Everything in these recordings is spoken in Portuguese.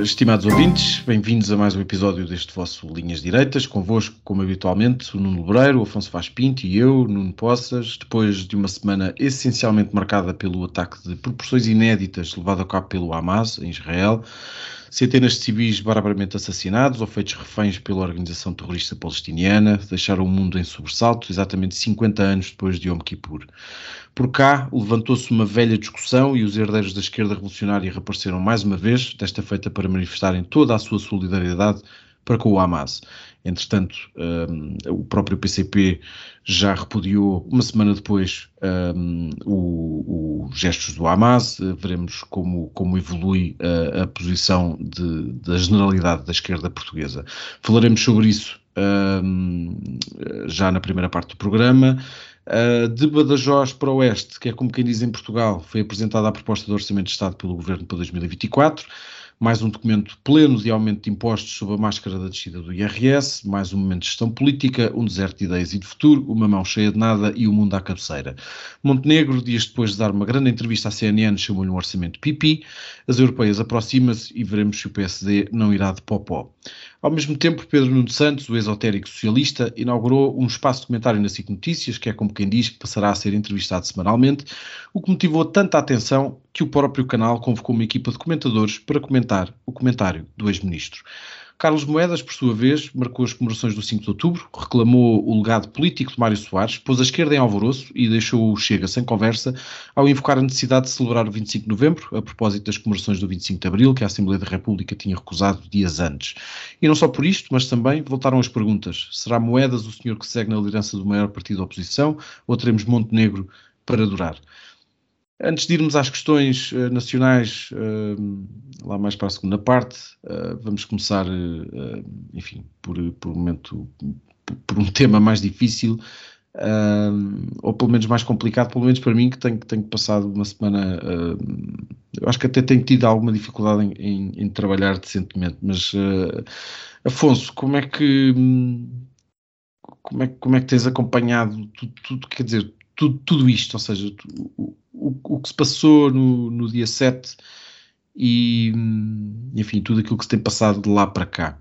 Estimados ouvintes, bem-vindos a mais um episódio deste vosso Linhas Direitas. Convosco, como habitualmente, o Nuno Lebreiro, o Afonso Vaz Pinto e eu, Nuno Poças, depois de uma semana essencialmente marcada pelo ataque de proporções inéditas levado a cabo pelo Hamas, em Israel, centenas de civis barbaramente assassinados ou feitos reféns pela organização terrorista palestiniana, deixaram o mundo em sobressalto, exatamente 50 anos depois de Yom Kippur. Por cá, levantou-se uma velha discussão e os herdeiros da esquerda revolucionária reapareceram mais uma vez, desta feita para manifestarem toda a sua solidariedade para com o Hamas. Entretanto, um, o próprio PCP já repudiou, uma semana depois, um, os gestos do Hamas. Veremos como, como evolui uh, a posição de, da generalidade da esquerda portuguesa. Falaremos sobre isso um, já na primeira parte do programa. Uh, de Badajoz para o Oeste, que é como quem diz em Portugal, foi apresentada a proposta de Orçamento de Estado pelo Governo para 2024 mais um documento pleno de aumento de impostos sob a máscara da descida do IRS, mais um momento de gestão política, um deserto de ideias e de futuro, uma mão cheia de nada e o mundo à cabeceira. Montenegro, dias depois de dar uma grande entrevista à CNN, chamou-lhe um orçamento pipi, as europeias aproximam-se e veremos se o PSD não irá de popó. Ao mesmo tempo, Pedro Nuno Santos, o esotérico socialista, inaugurou um espaço de comentário na SIC Notícias, que é como quem diz que passará a ser entrevistado semanalmente, o que motivou tanta atenção que o próprio canal convocou uma equipa de comentadores para comentar o comentário do ex-ministro. Carlos Moedas, por sua vez, marcou as comemorações do 5 de outubro, reclamou o legado político de Mário Soares, pôs a esquerda em alvoroço e deixou o Chega sem conversa ao invocar a necessidade de celebrar o 25 de novembro, a propósito das comemorações do 25 de abril, que a Assembleia da República tinha recusado dias antes. E não só por isto, mas também voltaram as perguntas. Será Moedas o senhor que segue na liderança do maior partido da oposição ou teremos Montenegro para durar? Antes de irmos às questões uh, nacionais, uh, lá mais para a segunda parte, uh, vamos começar, enfim, por, por, um momento, por, um tema mais difícil, ou pelo menos mais complicado, pelo menos para mim, que tenho, tenho passado uma semana, eu acho que até tenho tido alguma dificuldade em, em, em trabalhar decentemente, mas Afonso, como é que como é, como é que tens acompanhado tudo, tudo? Quer dizer, tudo, tudo isto, ou seja, o, o, o que se passou no, no dia 7 e, enfim, tudo aquilo que se tem passado de lá para cá.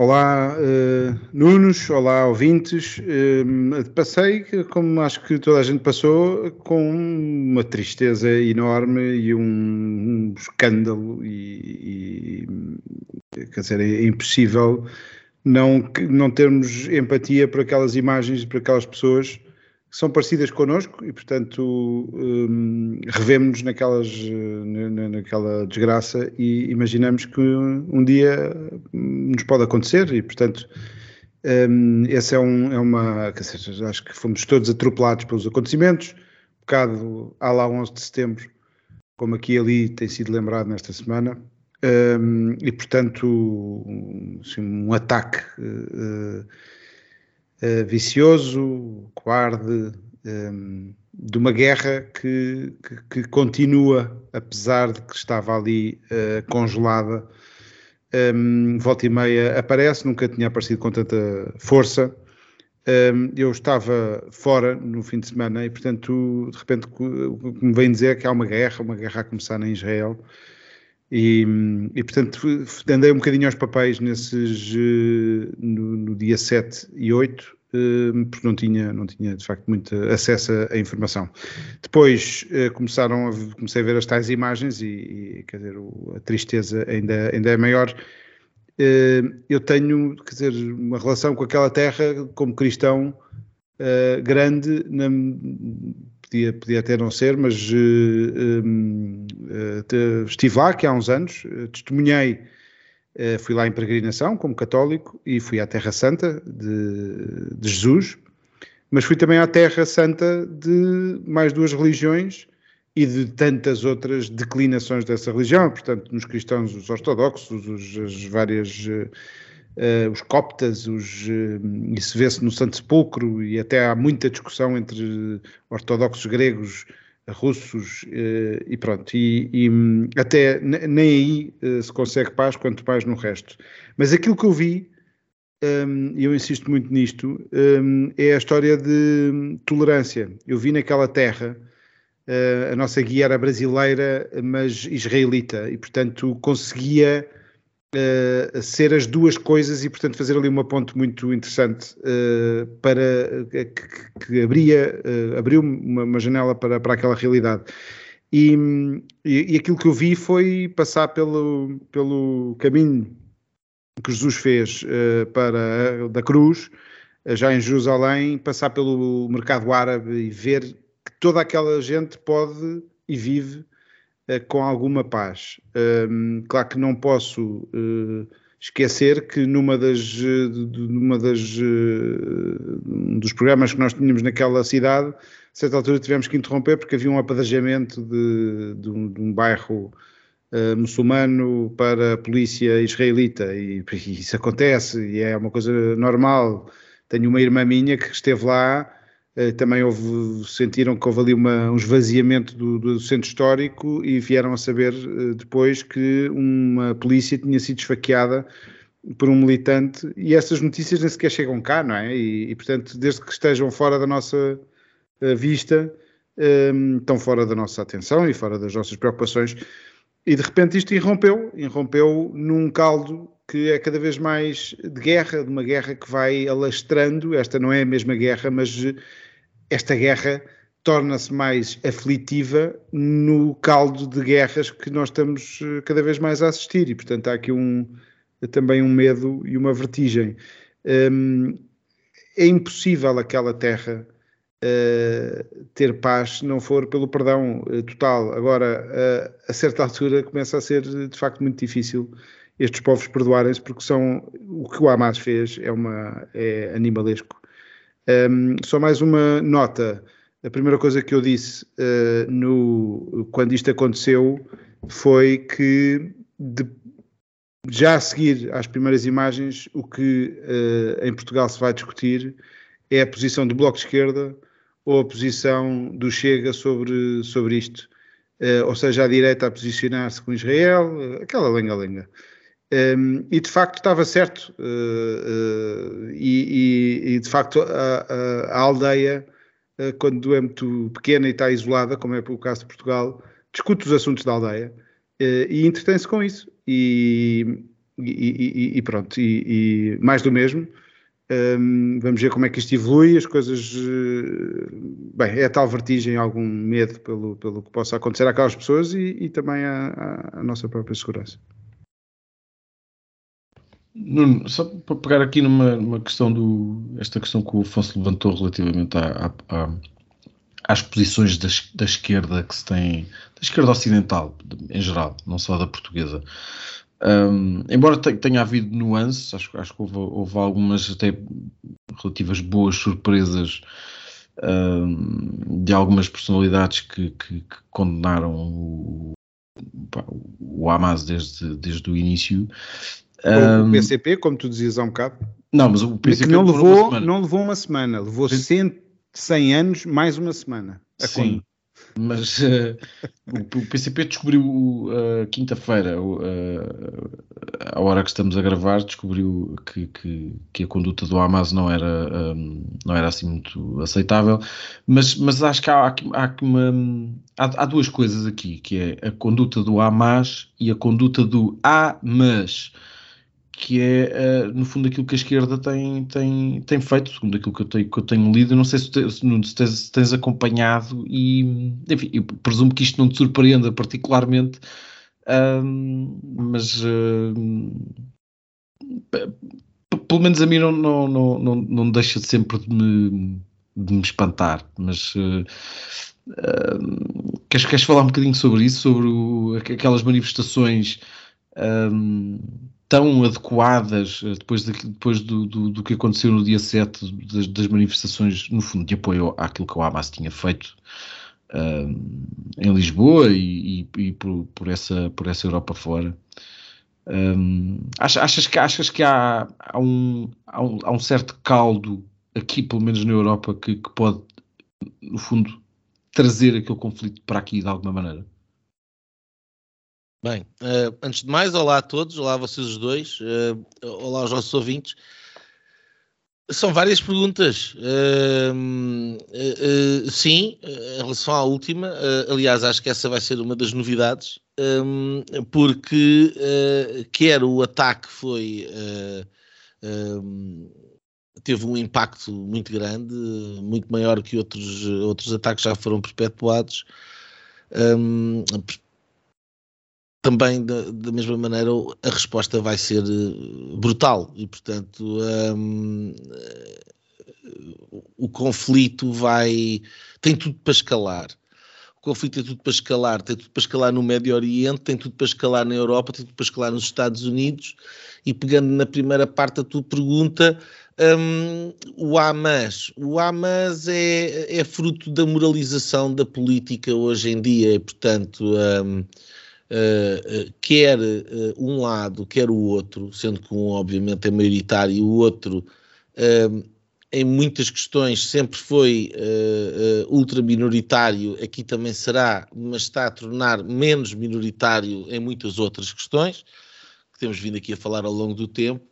Olá, uh, Nunos, olá, ouvintes. Uh, passei, como acho que toda a gente passou, com uma tristeza enorme e um, um escândalo, e, e, quer dizer, é impossível não, não termos empatia por aquelas imagens, por aquelas pessoas que são parecidas connosco e, portanto, um, revemos-nos naquelas, naquela desgraça e imaginamos que um dia nos pode acontecer e, portanto, um, essa é, um, é uma. Dizer, acho que fomos todos atropelados pelos acontecimentos, um bocado há lá 11 de setembro, como aqui e ali tem sido lembrado nesta semana. Um, e portanto assim, um ataque uh, uh, vicioso, cobarde, um, de uma guerra que, que, que, continua, apesar de que estava ali uh, congelada. Um, volta e meia aparece, nunca tinha aparecido com tanta força. Um, eu estava fora no fim de semana e, portanto, de repente, o que me vem dizer é que há uma guerra, uma guerra a começar em Israel. E, e, portanto andei um bocadinho aos papéis nesses no, no dia 7 e 8 Hum, porque não tinha, não tinha de facto muito acesso à informação. Depois eh, começaram a, comecei a ver as tais imagens e, e quer dizer, a tristeza ainda, ainda é maior. Eh, eu tenho, quer dizer, uma relação com aquela terra como cristão eh, grande, na, podia, podia até não ser, mas hum, estive lá que há uns anos, testemunhei eh, fui lá em peregrinação como católico e fui à Terra Santa de, de, Jesus, mas fui também à Terra Santa de mais duas religiões e de tantas outras declinações dessa religião, portanto, nos cristãos, os ortodoxos, os, as várias. Uh, os coptas, os, uh, isso vê-se no Santo Sepulcro, e até há muita discussão entre ortodoxos gregos, russos, uh, e pronto, e, e até nem aí se consegue paz, quanto mais no resto. Mas aquilo que eu vi, um, e eu insisto muito nisto, um, é a história de tolerância. Eu vi naquela terra Uh, a nossa guia era brasileira, mas israelita, e portanto conseguia uh, ser as duas coisas e portanto fazer ali uma ponte muito interessante uh, para que, que abria, abriu uma, uma, janela para, para aquela realidade. E, e, aquilo que eu vi foi passar pelo, pelo caminho que Jesus fez para da cruz, já em Jerusalém, passar pelo mercado árabe e ver toda aquela gente pode e vive uh, com alguma paz. Claro que não posso uh, esquecer que numa das, numa das dos programas que nós tínhamos naquela cidade, a certa altura tivemos que interromper porque havia um apadrinhamento de, de, um, de um bairro Uh, muçulmano para a polícia israelita e, e, isso acontece e é uma coisa normal. Tenho uma irmã minha que esteve lá eh, também houve, sentiram que houve ali uma, um esvaziamento do, do, centro histórico e vieram a saber eh, depois que uma polícia tinha sido esfaqueada por um militante e essas notícias nem sequer chegam cá, não é? E, e portanto, desde que estejam fora da nossa eh, vista, um, estão fora da nossa atenção e fora das nossas preocupações. E de repente isto irrompeu, irrompeu num caldo que é cada vez mais de guerra, de uma guerra que vai alastrando. Esta não é a mesma guerra, mas esta guerra torna-se mais aflitiva no caldo de guerras que nós estamos eh, cada vez mais a assistir e, portanto, há aqui um, também um medo e uma vertigem. Um, é impossível aquela terra uh, ter paz se não for pelo perdão uh, total. Agora, uh, a certa altura, começa a ser de facto muito difícil estes povos perdoarem-se, porque são o que o Hamas fez é, uma, é animalesco um, só mais uma nota. A primeira coisa que eu disse uh, no, quando isto aconteceu foi que de, já a seguir às primeiras imagens, o que uh, em Portugal se vai discutir é a posição do Bloco de Esquerda ou a posição do Chega sobre, sobre isto. Uh, ou seja, a direita a posicionar-se com Israel, aquela lenga-lenga. Um, e de facto estava certo, uh, uh, e, e, e, de facto a, a, a aldeia, uh, quando é muito pequena e está isolada, como é o caso de Portugal, discute os assuntos da aldeia e entretém-se com isso. E, e pronto, e, mais do mesmo. Um, vamos ver como é que isto evolui, as coisas. Bem, é tal vertigem, algum medo pelo, pelo que possa acontecer àquelas pessoas e, também à, à nossa própria segurança. Nuno, só para pegar aqui numa, numa, questão do. esta questão que o Afonso levantou relativamente à, à, às posições da, da, esquerda que se tem, da esquerda ocidental, em geral, não só da portuguesa. Um, embora tenha havido nuances, acho, acho que houve, houve, algumas até relativas boas surpresas um, de algumas personalidades que, que, que condenaram o, o Hamas desde, desde o início. Um, o PCP, como tu dizias há um bocado. Não, mas o PCP não levou, não levou uma semana, levou 100, 100 anos mais uma semana. Sim, mas uh, o, o, PCP descobriu uh, quinta-feira, uh, a hora que estamos a gravar, descobriu que, que, que a conduta do Hamas não era, um, não era assim muito aceitável, mas, mas acho que há, há, há, uma, há, há duas coisas aqui, que é a conduta do Hamas e a conduta do Hamas que é, uh, no fundo, aquilo que a esquerda tem, tem, tem feito, segundo aquilo que eu tenho, que eu tenho lido. Eu não sei se, te, se, se, tens, se, tens, acompanhado e, enfim, eu presumo que isto não te surpreenda particularmente, uh, mas pelo menos a mim não, não, não, não, não deixa sempre de me, de me espantar. Mas uh, queres, queres falar um bocadinho sobre isso, sobre o, aquelas manifestações? Tão adequadas eh, depois, de, depois do, do, do, que aconteceu no dia 7 das, das, manifestações, no fundo, de apoio àquilo que o Hamas tinha feito em Lisboa e, e, e por, por, essa, por essa Europa fora. Um, achas, que, achas que há, há, um, há, um, há um certo caldo aqui, pelo menos na Europa, que, que pode, no fundo, trazer aquele conflito para aqui de alguma maneira? Bem, uh, antes de mais, olá a todos, olá a vocês os dois, uh, olá aos nossos ouvintes. São várias perguntas. Uh, sim, em relação à última, aliás, acho que essa vai ser uma das novidades, um, porque quer o ataque foi. Um, teve um impacto muito grande, muito maior que outros, outros ataques já foram perpetuados. Um, também da, da, mesma maneira a resposta vai ser eh, brutal. E portanto um, o conflito vai tem tudo para escalar. O conflito tem tudo para escalar tem tudo para escalar no Médio Oriente tem tudo para escalar na Europa tem tudo para escalar nos Estados Unidos. E pegando na primeira parte da tua pergunta um, o Hamas. O Hamas é, é fruto da moralização da política hoje em dia. E portanto um, uh, quer uh, um lado, quer o outro, sendo que um obviamente é maioritário e o outro em muitas questões sempre foi uh, ultra minoritário, aqui também será, mas está a tornar menos minoritário em muitas outras questões, que temos vindo aqui a falar ao longo do tempo.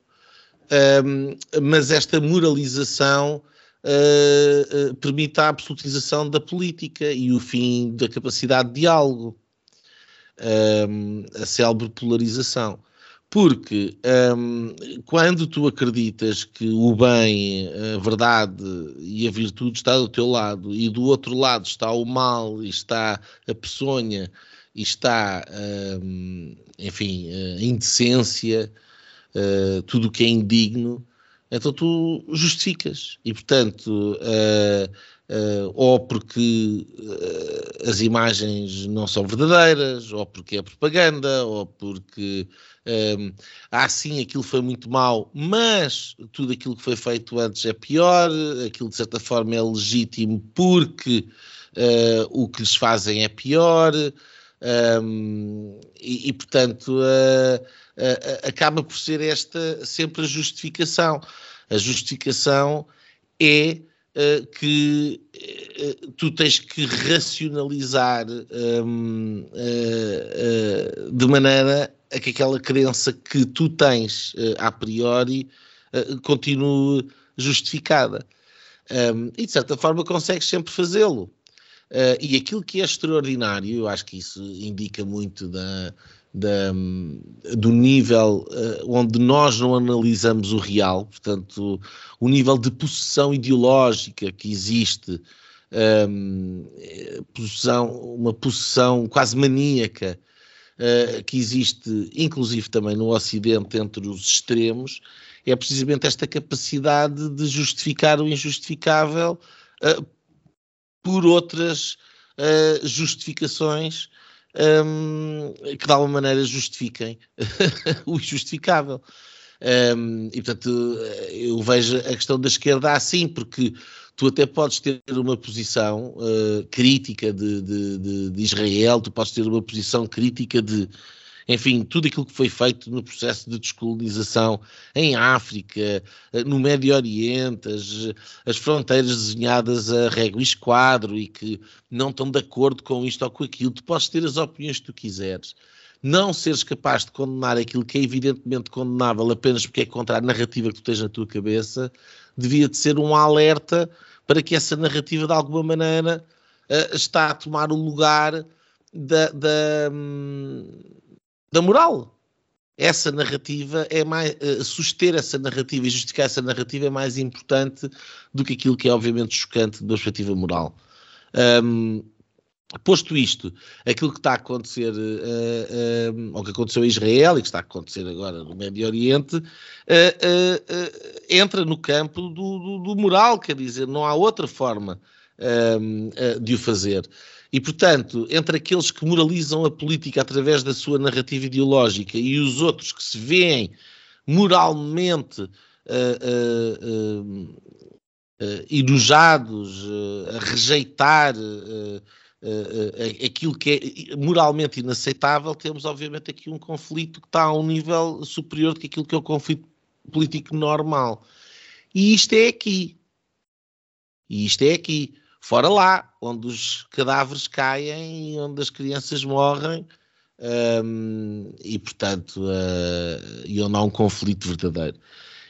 mas esta moralização uh, uh, permite a absolutização da política e o fim da capacidade de diálogo um, a célebre polarização. Porque um, quando tu acreditas que o bem, a verdade e a virtude está do teu lado e do outro lado está o mal e está a peçonha e está, um, enfim, a indecência, uh, tudo o que é indigno, então tu justificas. E, portanto, uh, uh, ou porque uh, as imagens não são verdadeiras, ou porque é propaganda, ou porque um, ehm, ah, sim, aquilo foi muito mau, mas tudo aquilo que foi feito antes é pior, aquilo de certa forma é legítimo porque uh, o que lhes fazem é pior, um, ehm, e, e, portanto acaba por ser esta sempre a justificação. A justificação é uh, que uh, tu tens que racionalizar um, uh, de maneira a que aquela crença que tu tens a priori continue justificada. Um, e de certa forma consegues sempre fazê-lo. e aquilo que é extraordinário, eu acho que isso indica muito da, da, do nível uh, onde nós não analisamos o real, portanto, o nível de possessão ideológica que existe, um, ehm, possessão, uma possessão quase maníaca uh, que existe, inclusive também no Ocidente, entre os extremos, é precisamente esta capacidade de justificar o injustificável uh, por outras justificações um, que de alguma maneira justifiquem o injustificável. Um, e portanto, eu vejo a questão da esquerda assim, porque tu até podes ter uma posição uh, crítica de, de, de, de, Israel, tu podes ter uma posição crítica de enfim, tudo aquilo que foi feito no processo de descolonização em África, eh, no Médio Oriente, as, as fronteiras desenhadas a régua e esquadro e que não estão de acordo com isto ou com aquilo, tu podes ter as opiniões que tu quiseres. Não seres capaz de condenar aquilo que é evidentemente condenável apenas porque é contra a narrativa que tu tens na tua cabeça, devia de ser um alerta para que essa narrativa de alguma maneira uh, está a tomar o lugar da, da, hum, da moral. Essa narrativa é mais. Uh, suster essa narrativa e justificar essa narrativa é mais importante do que aquilo que é, obviamente, chocante da perspectiva moral. Um, Posto isto, aquilo que está a acontecer, uh, uh, ou que aconteceu em Israel e que está a acontecer agora no Médio Oriente, uh, entra no campo do, do, do, moral, quer dizer, não há outra forma de o fazer. E, portanto, entre aqueles que moralizam a política através da sua narrativa ideológica e os outros que se veem moralmente uh, uh, uh, a rejeitar uh, aquilo que é moralmente inaceitável, temos obviamente aqui um conflito que está a um nível superior do que aquilo que é o conflito político normal. E isto é aqui. E isto é aqui. Fora lá, onde os cadáveres caem e onde as crianças morrem. Um, e portanto, uh, e onde há um conflito verdadeiro.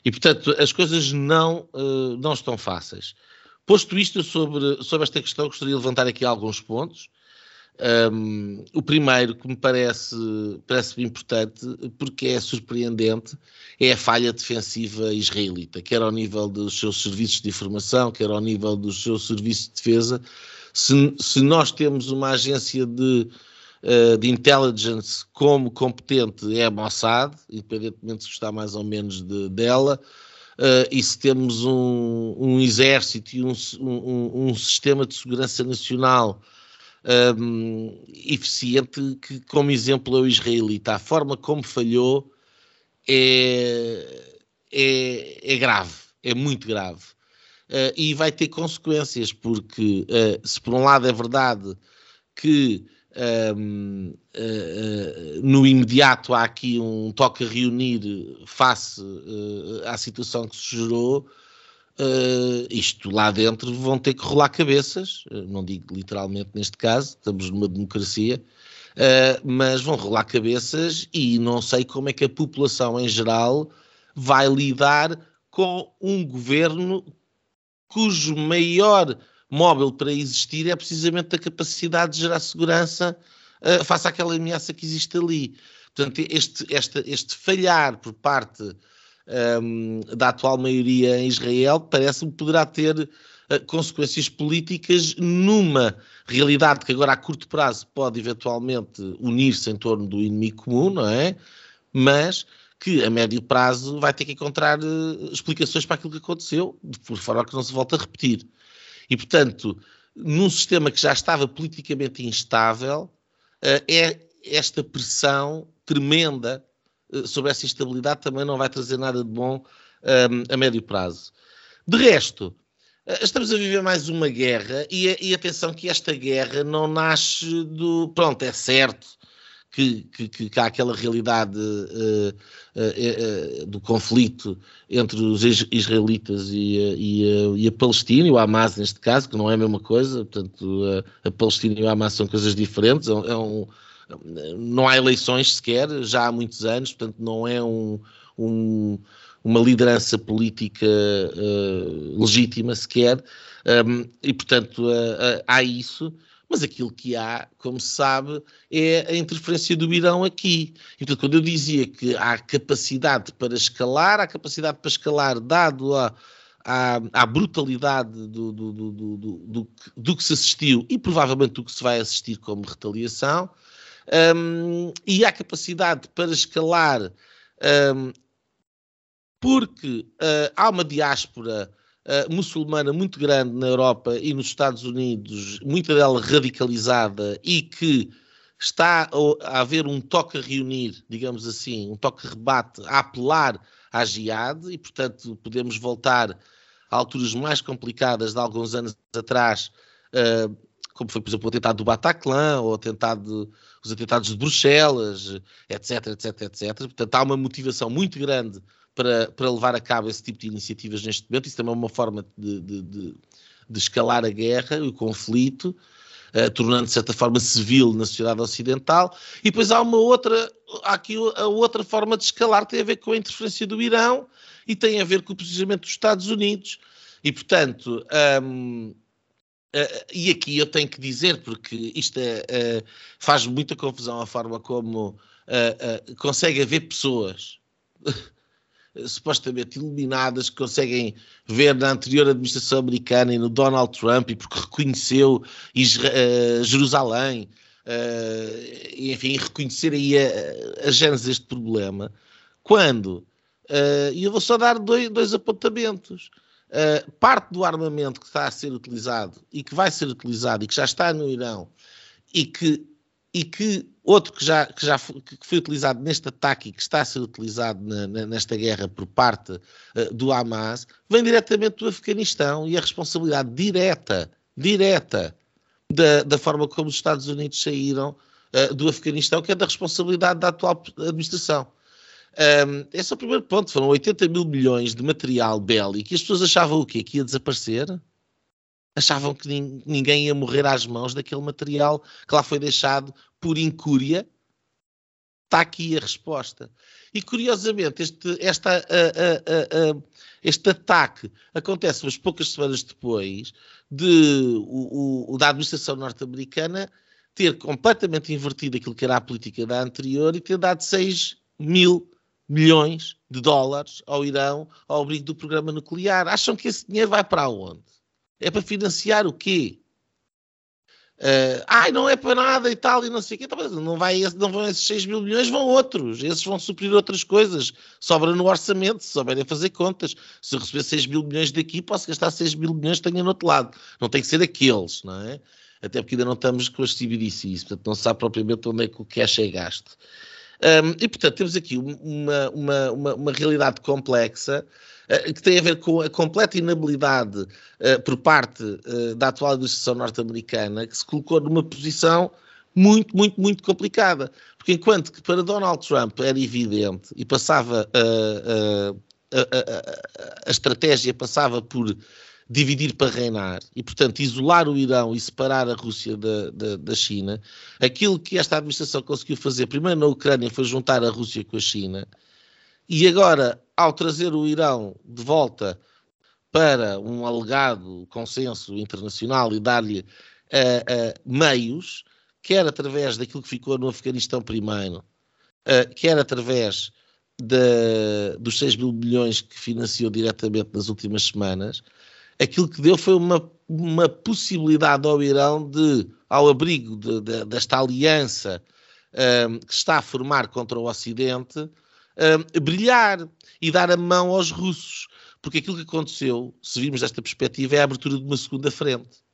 E portanto, as coisas não, uh, não estão fáceis. Posto isto sobre, sobre esta questão, gostaria de levantar aqui alguns pontos. Um, o primeiro que me parece, parece importante, porque é surpreendente, é a falha defensiva israelita, quer ao nível dos seus serviços de informação, quer ao nível dos seus serviços de defesa. Se, se nós temos uma agência de, uh, de intelligence como competente, é a Mossad, independentemente se gostar mais ou menos de, dela, uh, e se temos um, um exército e um, um, um, sistema de segurança nacional um, eficiente, que como exemplo é o israelita. A forma como falhou é, é, é grave, é muito grave. Uh, e vai ter consequências, porque uh, se por um lado é verdade que um, uh, uh, no imediato há aqui um toque a reunir face à situação que se gerou. Isto lá dentro vão ter que rolar cabeças, não digo literalmente neste caso, estamos numa democracia, mas vão rolar cabeças e não sei como é que a população em geral vai lidar com um governo cujo maior móvel para existir é precisamente a capacidade de gerar segurança uh, face àquela ameaça que existe ali. Portanto, este, este, este falhar por parte um, ehm, da atual maioria em Israel parece-me poderá ter uh, consequências políticas numa realidade que agora a curto prazo pode eventualmente unir-se em torno do inimigo comum, não é? Mas que a médio prazo vai ter que encontrar uh, explicações para aquilo que aconteceu, de forma que não se volte a repetir. E, portanto, num sistema que já estava politicamente instável, uh, é esta pressão tremenda sobre essa instabilidade também não vai trazer nada de bom um, a médio prazo. De resto, uh, estamos a viver mais uma guerra e, e atenção que esta guerra não nasce do. Pronto, é certo que, que, que há aquela realidade uh, uh, uh, do conflito entre os israelitas e, e, e, a Palestina, e o Hamas neste caso, que não é a mesma coisa, portanto a Palestina e o Hamas são coisas diferentes, é um, é não há eleições sequer, já há muitos anos, portanto não é um, um uma liderança política legítima sequer, um, e portanto há isso, mas aquilo que há, como se sabe, é a interferência do Irão aqui. Então, quando eu dizia que há capacidade para escalar, há capacidade para escalar dado a, à, brutalidade do, do, do, do, que se assistiu e provavelmente do que se vai assistir como retaliação, um, e há capacidade para escalar um, porque uh, há uma diáspora uh, muçulmana muito grande na Europa e nos Estados Unidos, muita dela radicalizada e que está a haver um toque a reunir, digamos assim, um toque a rebate, a apelar à jihad e, portanto, podemos voltar a alturas mais complicadas de alguns anos atrás, uh, como foi, por exemplo, o atentado do Bataclan ou atentado, os atentados de Bruxelas, etc, etc, etc. Portanto, há uma motivação muito grande para, para levar a cabo esse tipo de iniciativas neste momento. Isso também é uma forma de, de, de, de escalar a guerra, o conflito, uh, tornando de certa forma civil na sociedade ocidental. E depois há uma outra, há aqui a outra forma de escalar, tem a ver com a interferência do Irão e tem a ver com o posicionamento dos Estados Unidos. E portanto. Um, Uh, e aqui eu tenho que dizer, porque isto é, uh, faz muita confusão a forma como uh, consegue haver pessoas supostamente iluminadas que conseguem ver na anterior administração americana e no Donald Trump, e porque reconheceu uh, Jerusalém, enfim, reconhecer aí a, a gênese deste problema, quando, e eu vou só dar dois, dois apontamentos, uh, parte do armamento que está a ser utilizado e que vai ser utilizado e que já está no Irão e que e que outro que já, que já foi, que foi utilizado neste ataque e que está a ser utilizado na, na, nesta guerra por parte uh, do Hamas, vem diretamente do Afeganistão e a responsabilidade direta, direta da, da forma como os Estados Unidos saíram uh, do Afeganistão, que é da responsabilidade da atual administração. Um, esse é o primeiro ponto. Foram 80 mil milhões de material bélico e as pessoas achavam o quê? Que ia desaparecer? Achavam que ninguém ia morrer às mãos daquele material que lá foi deixado por incúria? Está aqui a resposta. E curiosamente, este, esta, uh, uh, uh, este ataque acontece umas poucas semanas depois de, o, o, da administração norte-americana ter completamente invertido aquilo que era a política da anterior e ter dado 6 mil milhões de dólares ao Irão ao abrigo do programa nuclear. Acham que esse dinheiro vai para onde? É para financiar o quê? Uh, ai, não é para nada e tal, e não sei o quê. Então, não, vai, não vão esses 6 mil milhões, vão outros. Esses vão suprir outras coisas. Sobra no orçamento, se souberem fazer contas. Se eu receber 6 mil milhões daqui, posso gastar 6 mil milhões que tenho no outro lado. Não tem que ser aqueles, não é? Até porque ainda não estamos com as CBDCs, portanto não se sabe propriamente onde é que o cash é gasto. Um, e, portanto, temos aqui uma, uma, uma, uma realidade complexa uh, que tem a ver com a completa inabilidade uh, por parte uh, da atual administração norte-americana, que se colocou numa posição muito, muito, muito complicada. Porque enquanto que para Donald Trump era evidente e passava a, a, a, a estratégia passava por dividir para reinar e, portanto, isolar o Irão e separar a Rússia da, da, da, China, aquilo que esta administração conseguiu fazer primeiro na Ucrânia foi juntar a Rússia com a China e agora, ao trazer o Irão de volta para um alegado consenso internacional e dar-lhe uh, uh, meios, quer através daquilo que ficou no Afeganistão primeiro, uh, quer através de, dos 6 mil milhões que financiou diretamente nas últimas semanas, aquilo que deu foi uma, uma possibilidade ao Irão de, ao abrigo de, de, desta aliança um, que está a formar contra o Ocidente, um, brilhar e dar a mão aos russos. Porque aquilo que aconteceu, se virmos desta perspectiva, é a abertura de uma segunda frente.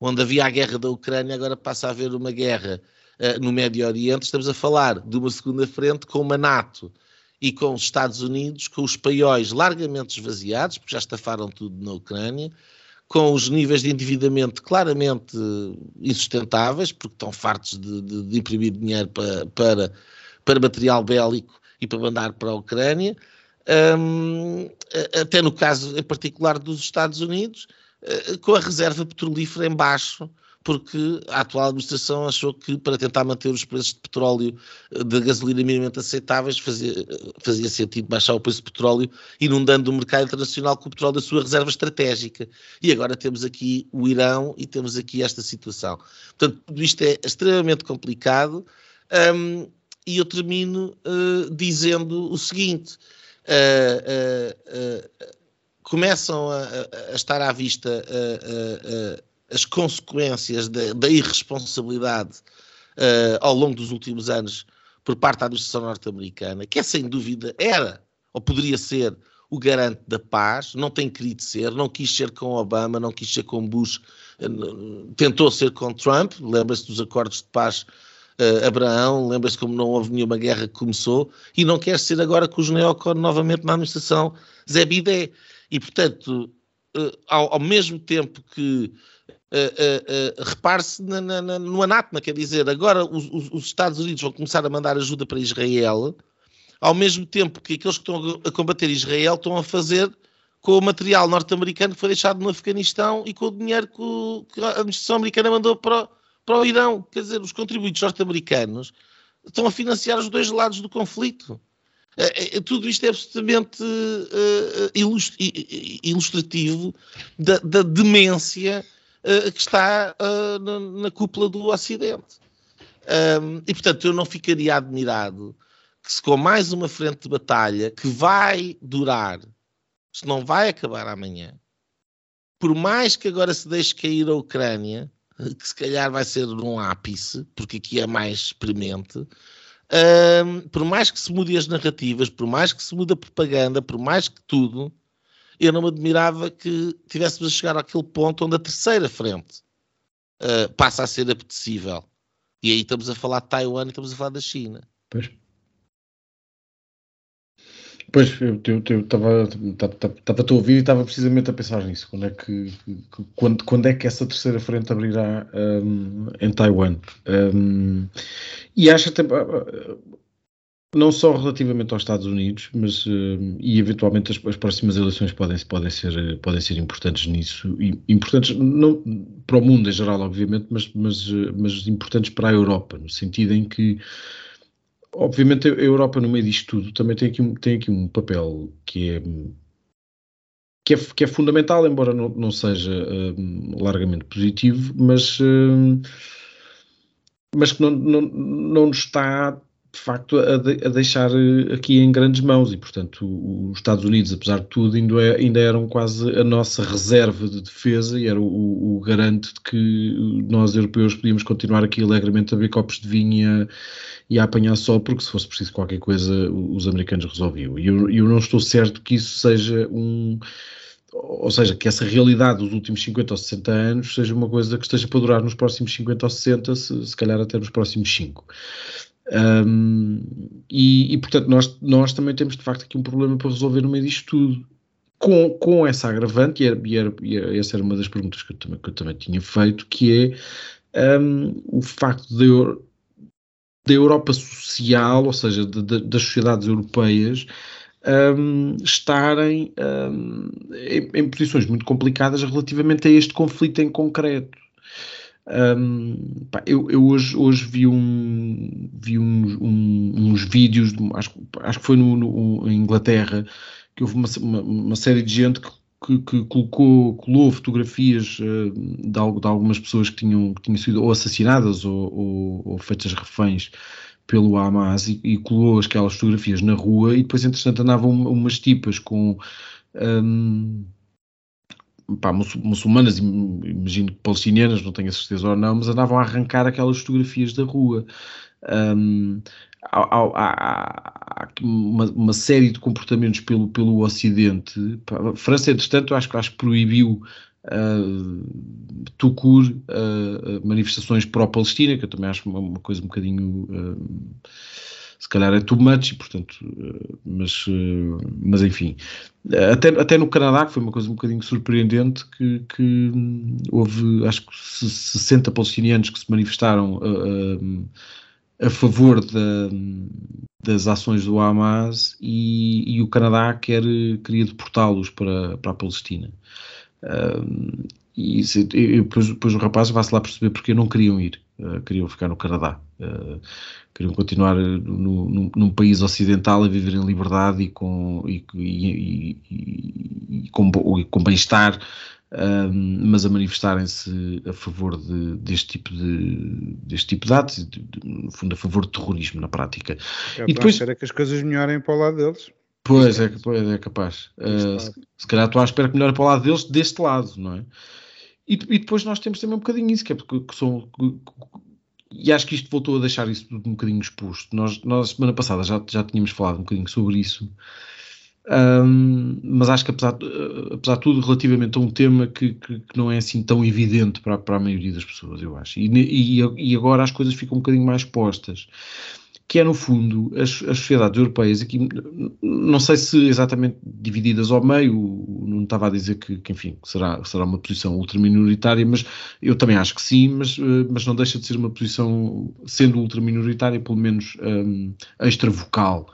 Onde havia a guerra da Ucrânia, agora passa a haver uma guerra uh, no Médio Oriente. Estamos a falar de uma segunda frente com uma NATO e com os Estados Unidos, com os paióis largamente esvaziados, porque já estafaram tudo na Ucrânia, com os níveis de endividamento claramente insustentáveis, porque estão fartos de, de, de imprimir dinheiro para, para, para material bélico e para mandar para a Ucrânia, um, até no caso em particular dos Estados Unidos, eh, com a reserva petrolífera em baixo, porque a atual administração achou que para tentar manter os preços de petróleo eh, de gasolina minimamente aceitáveis fazia, fazia sentido baixar o preço de petróleo, inundando o mercado internacional com o petróleo da sua reserva estratégica. E agora temos aqui o Irão e temos aqui esta situação. Portanto, tudo isto é extremamente complicado. Um, e eu termino uh, dizendo o seguinte: uh, uh, começam a, a, estar à vista as consequências da, da irresponsabilidade uh, ao longo dos últimos anos por parte da administração norte-americana, que é sem dúvida, era ou poderia ser o garante da paz, não tem querido ser, não quis ser com Obama, não quis ser com Bush, eh, tentou ser com Trump, lembra-se dos acordos de paz uh, Abraão, lembra-se como não houve nenhuma guerra que começou, e não quer ser agora com os neocon novamente na administração Zé Bidé. E, portanto, uh, ao, ao mesmo tempo que Uh, uh, uh, repare-se no anátema, quer dizer, agora os, os, Estados Unidos vão começar a mandar ajuda para Israel, ao mesmo tempo que aqueles que estão a combater Israel estão a fazer com o material norte-americano que foi deixado no Afeganistão e com o dinheiro que, o, que a administração americana mandou para, para o Irão. Quer dizer, os contribuintes norte-americanos estão a financiar os dois lados do conflito. tudo isto é absolutamente ilustrativo da, da demência uh, que está uh, na, na, cúpula do Ocidente. Um, e, portanto, eu não ficaria admirado que se com mais uma frente de batalha que vai durar, se não vai acabar amanhã, por mais que agora se deixe cair a Ucrânia, que se calhar vai ser num ápice, porque aqui é mais experimente, um, por mais que se mude as narrativas, por mais que se mude a propaganda, por mais que tudo, eu não me admirava que tivéssemos a chegar àquele ponto onde a terceira frente uh, passa a ser apetecível. E aí estamos a falar de Taiwan e estamos a falar da China. Pois. Pois, eu estava a ouvir e estava precisamente a pensar nisso. Quando é que, quando, quando é que essa terceira frente abrirá um, em Taiwan? Um, e acho até, não só relativamente aos Estados Unidos, mas uh, e eventualmente as, as, próximas eleições podem, podem, ser, podem ser importantes nisso, importantes não para o mundo em geral, obviamente, mas, mas, mas importantes para a Europa, no sentido em que, obviamente, a Europa no meio disto tudo também tem aqui, tem aqui um papel que é que é, que é fundamental, embora não, não seja uh, largamente positivo, mas, uh, mas que não, não, não nos está de facto a, de, a, deixar eh, aqui em grandes mãos e portanto os Estados Unidos apesar de tudo ainda, é, ainda eram quase a nossa reserva de defesa e era o, o, garante de que nós europeus podíamos continuar aqui alegremente a ver copos de vinho e a, apanhar sol porque se fosse preciso qualquer coisa os americanos resolviam e eu, eu não estou certo que isso seja um ou seja, que essa realidade dos últimos 50 ou 60 anos seja uma coisa que esteja para durar nos próximos 50 ou 60, se, se calhar até nos próximos 5. Um, e, e, portanto, nós, nós também temos de facto aqui um problema para resolver no meio disto tudo. Com, com essa agravante, e, era, e, era, e essa era uma das perguntas que eu também, que eu também tinha feito, que é um, o facto de, da Europa social, ou seja, de, de, das sociedades europeias, um, estarem em, em, posições muito complicadas relativamente a este conflito em concreto. Um, pá, eu, eu hoje, hoje vi, um, vi um, uns vídeos, de, acho, acho que foi no, no, em Inglaterra, que houve uma, uma, uma série de gente que, que, que colocou, colou fotografias uh, de, de, algumas pessoas que tinham, que tinham sido ou assassinadas ou, ou, ou feitas reféns pelo Hamas e, e colou aquelas fotografias na rua e depois, entretanto, andavam umas tipas com. Pá, muçulmanas, imagino palestinianas, não tenho a certeza ou não, mas andavam a arrancar aquelas fotografias da rua. Um, há, há, há uma, uma, série de comportamentos pelo, pelo Ocidente. A França, entretanto, acho, acho que proibiu uh, Tucur uh, manifestações pró-Palestina, que eu também acho uma, uma coisa um bocadinho. Uh, se calhar é too much, e, portanto, eh, mas, eh, mas enfim. Até, até no Canadá, que foi uma coisa um bocadinho surpreendente, que, que houve, acho que 60 palestinianos que se manifestaram a, a, a favor da, das ações do Hamas e, e o Canadá quer, queria deportá-los para, para a Palestina. Um, e, e depois, depois o rapaz vai-se lá perceber porque não queriam ir, uh, queriam ficar no Canadá. Uh, queriam continuar no, no, num país ocidental a viver em liberdade e com, e, e, e, e com, com bem-estar, um, mas a manifestarem-se a favor de, deste, tipo de, deste tipo de atos, de, de, no fundo a favor de terrorismo na prática. É, e depois espera que as coisas melhorem para o lado deles. Pois, é, é, é capaz. Uh, se, se calhar estou à espera que melhore para o lado deles deste lado, não é? E, e, depois nós temos também um bocadinho isso, que é porque que são, e acho que isto voltou a deixar isso tudo um bocadinho exposto. Nós, nós semana passada já, já tínhamos falado um bocadinho sobre isso, um, mas acho que apesar, apesar de tudo, relativamente a um tema que, que, que, não é assim tão evidente para, para a maioria das pessoas, eu acho. E, e, e agora as coisas ficam um bocadinho mais postas que é no fundo as, as, sociedades europeias aqui, não sei se exatamente divididas ao meio, não estava a dizer que, que enfim, será, será uma posição ultraminoritária, mas eu também acho que sim, mas, eh, mas não deixa de ser uma posição, sendo ultraminoritária, pelo menos um, extravocal.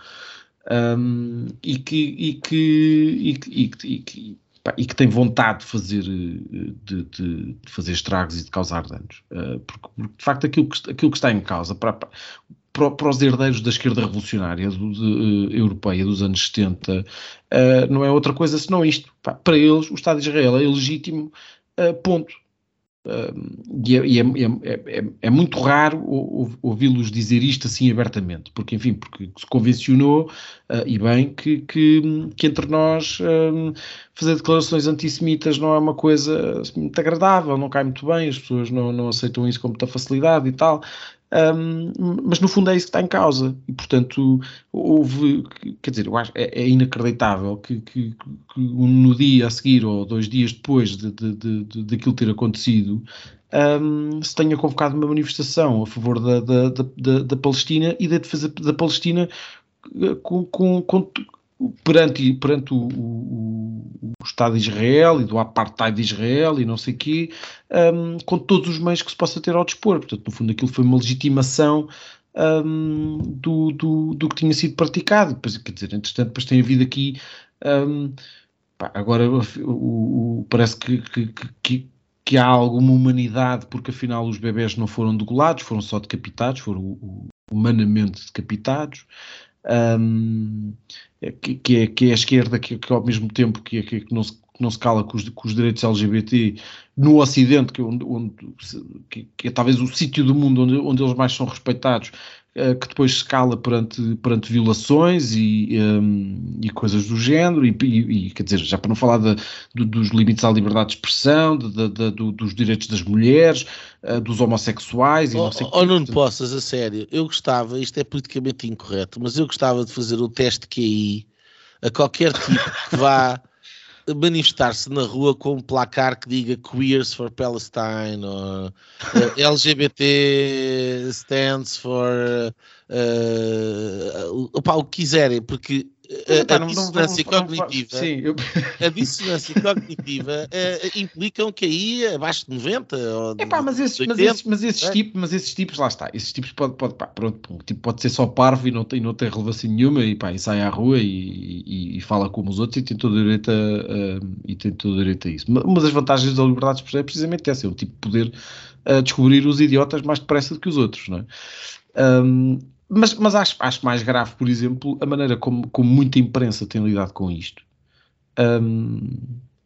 Um, e que, e que, e que, e que, e que e que tem vontade de fazer, eh, de, de, de, fazer estragos e de causar danos. Uh, porque, porque, de facto, aquilo que, aquilo que está em causa, para, para, os herdeiros da esquerda revolucionária do, de, uh, europeia dos anos 70, uh, não é outra coisa senão isto. Pá, para eles, o Estado de Israel é ilegítimo, uh, ponto. e, é, e é, é, é, é, muito raro ouvi-los dizer isto assim abertamente, porque, enfim, porque se convencionou, e bem, que, que, que entre nós fazer declarações antissemitas não é uma coisa muito agradável, não cai muito bem, as pessoas não, não aceitam isso com muita facilidade e tal. Um, mas no fundo é isso que está em causa. E portanto houve, quer dizer, eu acho, é, é inacreditável que, que, que, no dia a seguir ou dois dias depois de, de, de, de daquilo ter acontecido um, se tenha convocado uma manifestação a favor da, da, da, da Palestina e da defesa da Palestina eh, com, com, com perante, perante o, o, o, Estado de Israel e do apartheid de Israel e não sei o quê, um, com todos os meios que se possa ter ao dispor. Portanto, no fundo, aquilo foi uma legitimação um, do, do, do, que tinha sido praticado. Depois, quer dizer, entretanto, depois tem havido aqui. Um, pá, agora o, o, parece que, que, que, que, há alguma humanidade, porque afinal os bebés não foram degolados, foram só decapitados, foram humanamente decapitados. Um, que, que, é, que é a esquerda que, que ao mesmo tempo que, que, que não se que não se cala com os, com os, direitos LGBT no Ocidente, que, é onde, onde, que, que é talvez o sítio do mundo onde, onde eles mais são respeitados, que depois se cala perante, perante violações e, um, e coisas do género, e, e, quer dizer, já para não falar de, de, dos limites à liberdade de expressão, de, do, dos direitos das mulheres, uh, dos homossexuais e oh, não sei oh, não possas, a sério, eu gostava, isto é politicamente incorreto, mas eu gostava de fazer o teste QI a qualquer tipo que vá manifestar-se na rua com um placar que diga Queers for Palestine ou eh, LGBT stands for uh, opa, o que quiserem, porque a, a, dissonância cognitiva, sim, eu... a dissonância cognitiva uh, implicam que aí abaixo de 90 ou Epá, mas esses, 80, mas esses, mas esses, é? tipos, mas esses tipos, lá está, esses tipos pode, pode, pá, pronto, tipo, pode ser só parvo e não tem, não tem relevância nenhuma e, pá, e sai à rua e, e, e fala como os outros e tem todo o direito a, uh, e tem todo o direito a isso. Uma das vantagens da liberdade de expressão é precisamente essa, é o tipo de poder uh, descobrir os idiotas mais depressa do que os outros, não é? Um, mas, mas acho, acho mais grave, por exemplo, a maneira como, como muita imprensa tem lidado com isto. Um,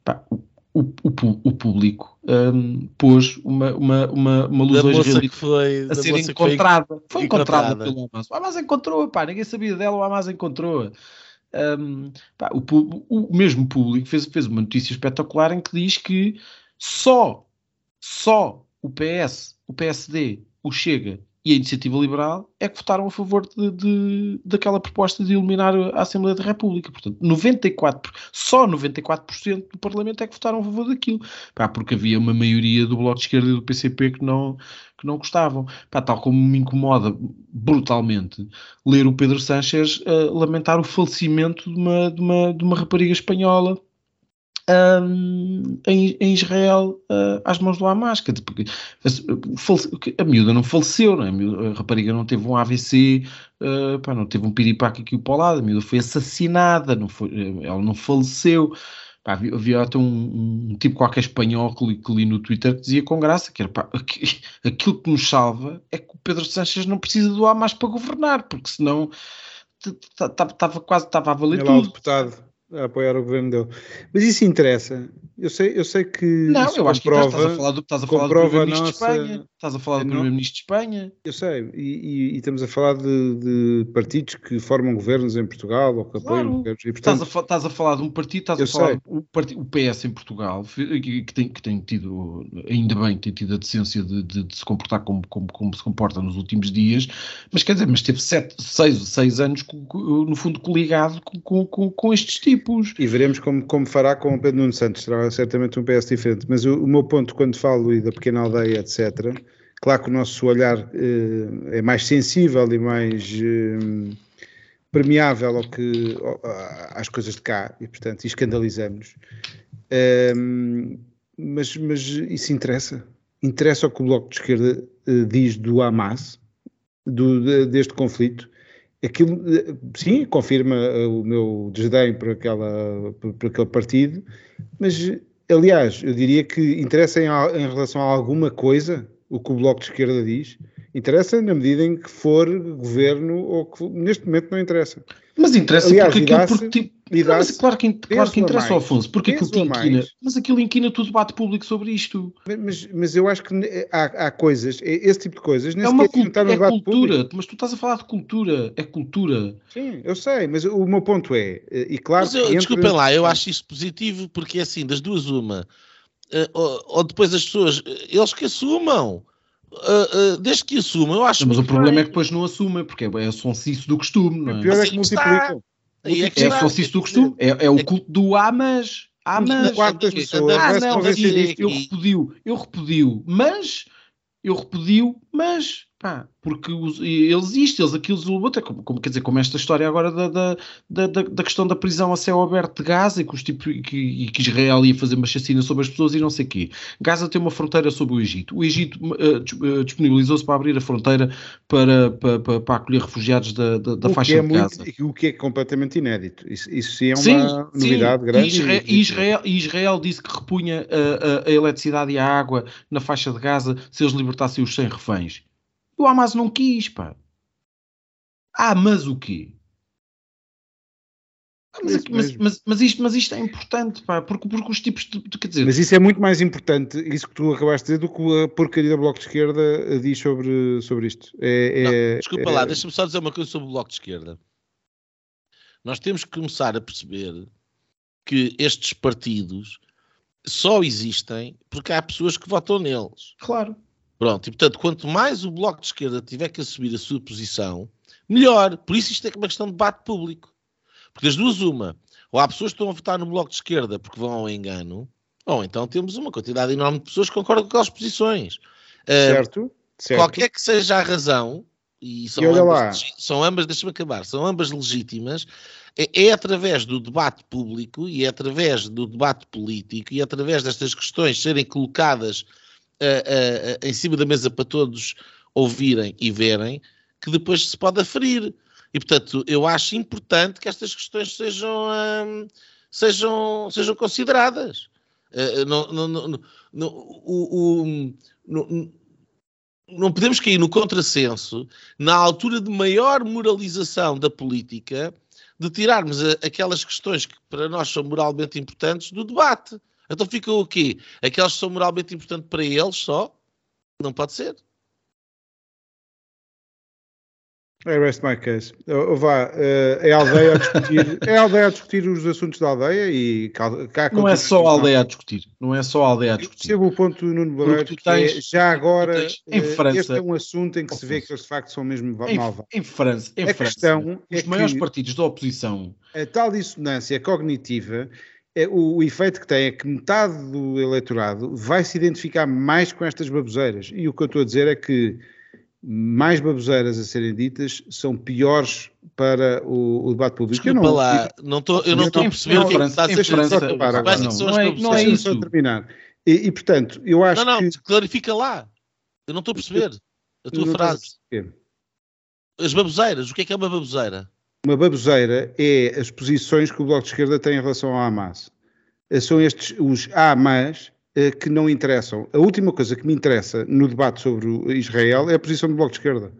pá, o, o, o, o, público um, pôs uma, uma, uma, uma luz israelita foi, a ser encontrada. Foi, foi encontrada, encontrada pelo Hamas. O Hamas encontrou, pá, ninguém sabia dela, o Hamas encontrou. Um, pá, o, o, mesmo público fez, fez uma notícia espetacular em que diz que só, só o PS, o PSD, o Chega e a Iniciativa Liberal é que votaram a favor de, de, daquela proposta de eliminar a Assembleia da República. Portanto, 94, só 94% do Parlamento é que votaram a favor daquilo. Pá, porque havia uma maioria do Bloco de Esquerda e do PCP que não, que não gostavam. Pá, tal como me incomoda brutalmente ler o Pedro Sánchez uh, lamentar o falecimento de uma, de uma, de uma rapariga espanhola um, em, em, Israel uh, às mãos do Hamas. Porque a miúda não faleceu, não é? a, rapariga não teve um AVC, uh, pá, não teve um piripaque aqui para o lado, a miúda foi assassinada, não foi, ela não faleceu. Pá, havia, havia até um, um, tipo qualquer espanhol que li, que li, no Twitter que dizia com graça que era pá, aquilo que nos salva é que o Pedro Sánchez não precisa do Hamas para governar, porque senão estava quase estava a valer tudo. deputado a apoiar o governo dele. Mas isso interessa. Eu sei, eu sei que. Não, eu acho comprova, que estás a falar do, estás a falar do Primeiro-Ministro nossa... de Espanha. Estás a falar do Primeiro-Ministro de Espanha. Eu sei, e, e, e estamos a falar de, de, partidos que formam governos em Portugal ou que apoiam claro. governos. E, portanto, estás, a, estás a falar de um partido, estás a falar do o PS em Portugal, que, tem, que tem tido, ainda bem, tem tido a decência de, de, de se comportar como, como, como, se comporta nos últimos dias, mas quer dizer, mas teve sete, seis, seis anos, no fundo, coligado com, com, com estes tipos. E veremos como, como fará com o Pedro Nuno Santos. Será certamente um PS diferente. Mas o, o meu ponto, quando falo da pequena aldeia, etc., claro que o nosso olhar eh, é mais sensível e mais eh, permeável ao que, ao, às coisas de cá, e portanto escandalizamos. Eh, mas, mas isso interessa. Interessa o que o Bloco de Esquerda eh, diz do Hamas, do, de, deste conflito. Aquilo, eh, sim, confirma eh, o meu desdém por, aquela, por, por aquele partido, mas Aliás, eu diria que interessa em, em, relação a alguma coisa o que o Bloco de Esquerda diz. Interessa na medida em que for governo ou que neste momento não interessa. Mas interessa Aliás, porque aquilo porque, não, mas claro que, claro que interessa, mais, Afonso, porque aquilo te inquina, mas aquilo inquina tudo debate público sobre isto. Mas, mas eu acho que há, há coisas, esse tipo de coisas, é uma cultura, é cultura, público. mas tu estás a falar de cultura, é cultura. Sim, eu sei, mas o meu ponto é, e claro mas eu. Desculpem lá, eu acho isso positivo porque é assim, das duas uma, uh, ou, ou, depois as pessoas, eles que assumam, Uh, uh, desde que assumam, eu acho Mas o problema bem. é que depois não assumem, porque é, é sonsiço do costume, não é? O pior é que multiplicam. Aí é, que é sonsiço do costume, é, é o é culto do amas. Amas. Quartas pessoas, ah, não, eu repudio, eu repudio, mas eu repudio, mas Pá, porque os, eles isto, eles aquilo, é como, como, quer dizer, como esta história agora da, da, da, da questão da prisão a céu aberto de Gaza e que, os tipo, que, que Israel ia fazer uma chacina sobre as pessoas e não sei o quê. Gaza tem uma fronteira sobre o Egito. O Egito uh, disponibilizou-se para abrir a fronteira para, para, para, para acolher refugiados da, da, da faixa é de Gaza. Muito, o que é completamente inédito. Isso, isso sim é uma sim, novidade sim. grande. Israel, e, Israel, Israel disse que repunha a, a, a eletricidade e a água na faixa de Gaza se eles libertassem os 100 reféns. O Hamas não quis, pá. Ah, mas o quê? Ah, mas, mas, mas, mas, isto, mas isto é importante, pá, porque, porque os tipos de, quer dizer... Mas isso é muito mais importante, isso que tu acabaste de dizer, do que a porcaria da Bloco de Esquerda diz sobre, sobre isto. É, não, é, desculpa é... lá, deixa-me só dizer uma coisa sobre o Bloco de Esquerda. Nós temos que começar a perceber que estes partidos só existem porque há pessoas que votam neles. Claro. Pronto, e portanto, quanto mais o Bloco de Esquerda tiver que assumir a sua posição, melhor. Por isso isto é uma questão de debate público. Porque das duas, uma, ou há pessoas que estão a votar no Bloco de Esquerda porque vão ao engano, ou então temos uma quantidade enorme de pessoas que concordam com aquelas posições. Certo, uh, certo. Qualquer que seja a razão, e são, e ambas, são ambas, deixa-me acabar, são ambas legítimas, é, é, através do debate público e é através do debate político e é através destas questões serem colocadas em cima da mesa para todos ouvirem e verem, que depois se pode aferir. E, portanto, eu acho importante que estas questões sejam, um, sejam, sejam consideradas. Uh, não, não, não, não, não, não podemos cair no contrassenso, na altura de maior moralização da política, de tirarmos a, aquelas questões que para nós são moralmente importantes do debate. Então fica o quê? Aqueles que são moralmente importantes para eles só? Não pode ser. I rest my case. Uh, vá, uh, é a aldeia a discutir, é a aldeia a discutir os assuntos da aldeia e cá, cá Não é só a aldeia a discutir, não é só a aldeia a discutir. Percebo o ponto do Nuno Barreiro, que é, já agora, em França, este é um assunto em que se vê que eles de facto são mesmo malvados. Em, em França, em a França, questão os é maiores partidos da oposição. A tal dissonância cognitiva é, o, o, efeito que tem é que metade do eleitorado vai se identificar mais com estas baboseiras. E o que eu estou a dizer é que mais baboseiras a serem ditas são piores para o, o debate público. Desculpa eu não, lá, não tô, eu não estou a perceber o que é está a dizer. Não, é, não é isso. terminar. E, e, portanto, eu acho não, não, que... clarifica lá. Eu não estou a perceber a tua frase. As baboseiras, o que é que é uma baboseira? Uma baboseira é as posições que o Bloco de Esquerda tem em relação ao Hamas. Eh, são estes os Hamas eh, que não interessam. A última coisa que me interessa no debate sobre Israel é a posição do Bloco de Esquerda.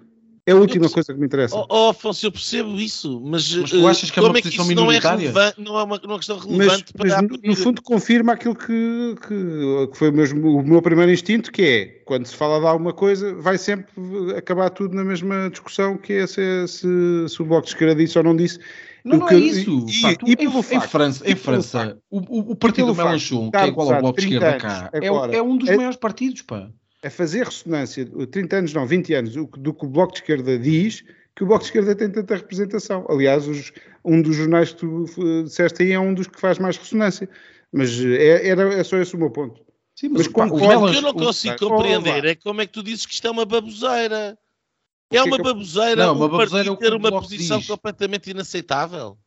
É a última eu, coisa que me interessa. Oh, oh, Afonso, eu percebo isso, mas, mas tu achas que é uma é posição que minoritária? Não é, não é uma, uma, questão relevante mas, para mas no, no, fundo confirma aquilo que, que, que foi o, mesmo, o, meu primeiro instinto, que é, quando se fala de alguma coisa, vai sempre acabar tudo na mesma discussão, que é se, se, se o Bloco de Esquerda disse ou não disse. Não, não é isso. E, Pá, e, e em, facto, em, França, em França o, o, partido Melanchon, que é igual ao Bloco de Esquerda cá, é, é, um dos é, maiores partidos, pá a fazer ressonância, 30 anos, não, 20 anos, do que o Bloco de Esquerda diz, que o Bloco de Esquerda tem tanta representação. Aliás, os, um dos jornais que tu uh, disseste aí é um dos que faz mais ressonância. Mas é, era, é só esse o meu ponto. Sim, mas, mas o que eu não consigo compreender é como é que tu dizes que isto é uma baboseira. É uma baboseira não, uma baboseira ter uma posição diz. completamente inaceitável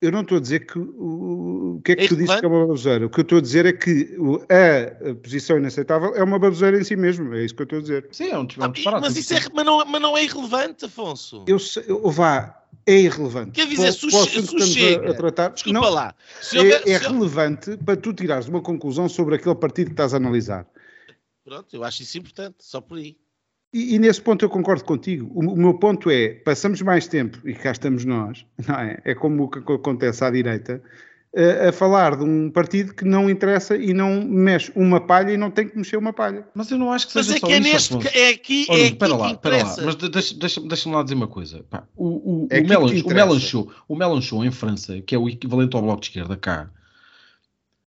eu não estou a dizer que o, o que é que é tu dizes que é uma baboseira. O que eu estou a dizer é que a, a, posição inaceitável é uma baboseira em si mesmo. É isso que eu estou a dizer. Sim, é um, é um disparate. Mas, isso é, mas, não, mas não é irrelevante, Afonso. Eu, eu vá, é irrelevante. Quer dizer, se o chega, a, a tratar, desculpa não, lá. É, é, é relevante para tu tirares uma conclusão sobre aquele partido que estás a analisar. Pronto, eu acho isso importante, só por aí. E, e, nesse ponto eu concordo contigo. O, o, meu ponto é, passamos mais tempo, e cá estamos nós, não é? É como o que acontece à direita, a, a, falar de um partido que não interessa e não mexe uma palha e não tem que mexer uma palha. Mas eu não acho que seja Mas é só que é neste, é aqui, Olha, é aqui espera lá, espera lá, mas deixa-me deixa, deixa lá dizer uma coisa. Pá, o, o, é o, Melanchon, o, Melanchon, o Melanchon em França, que é o equivalente ao Bloco de Esquerda cá,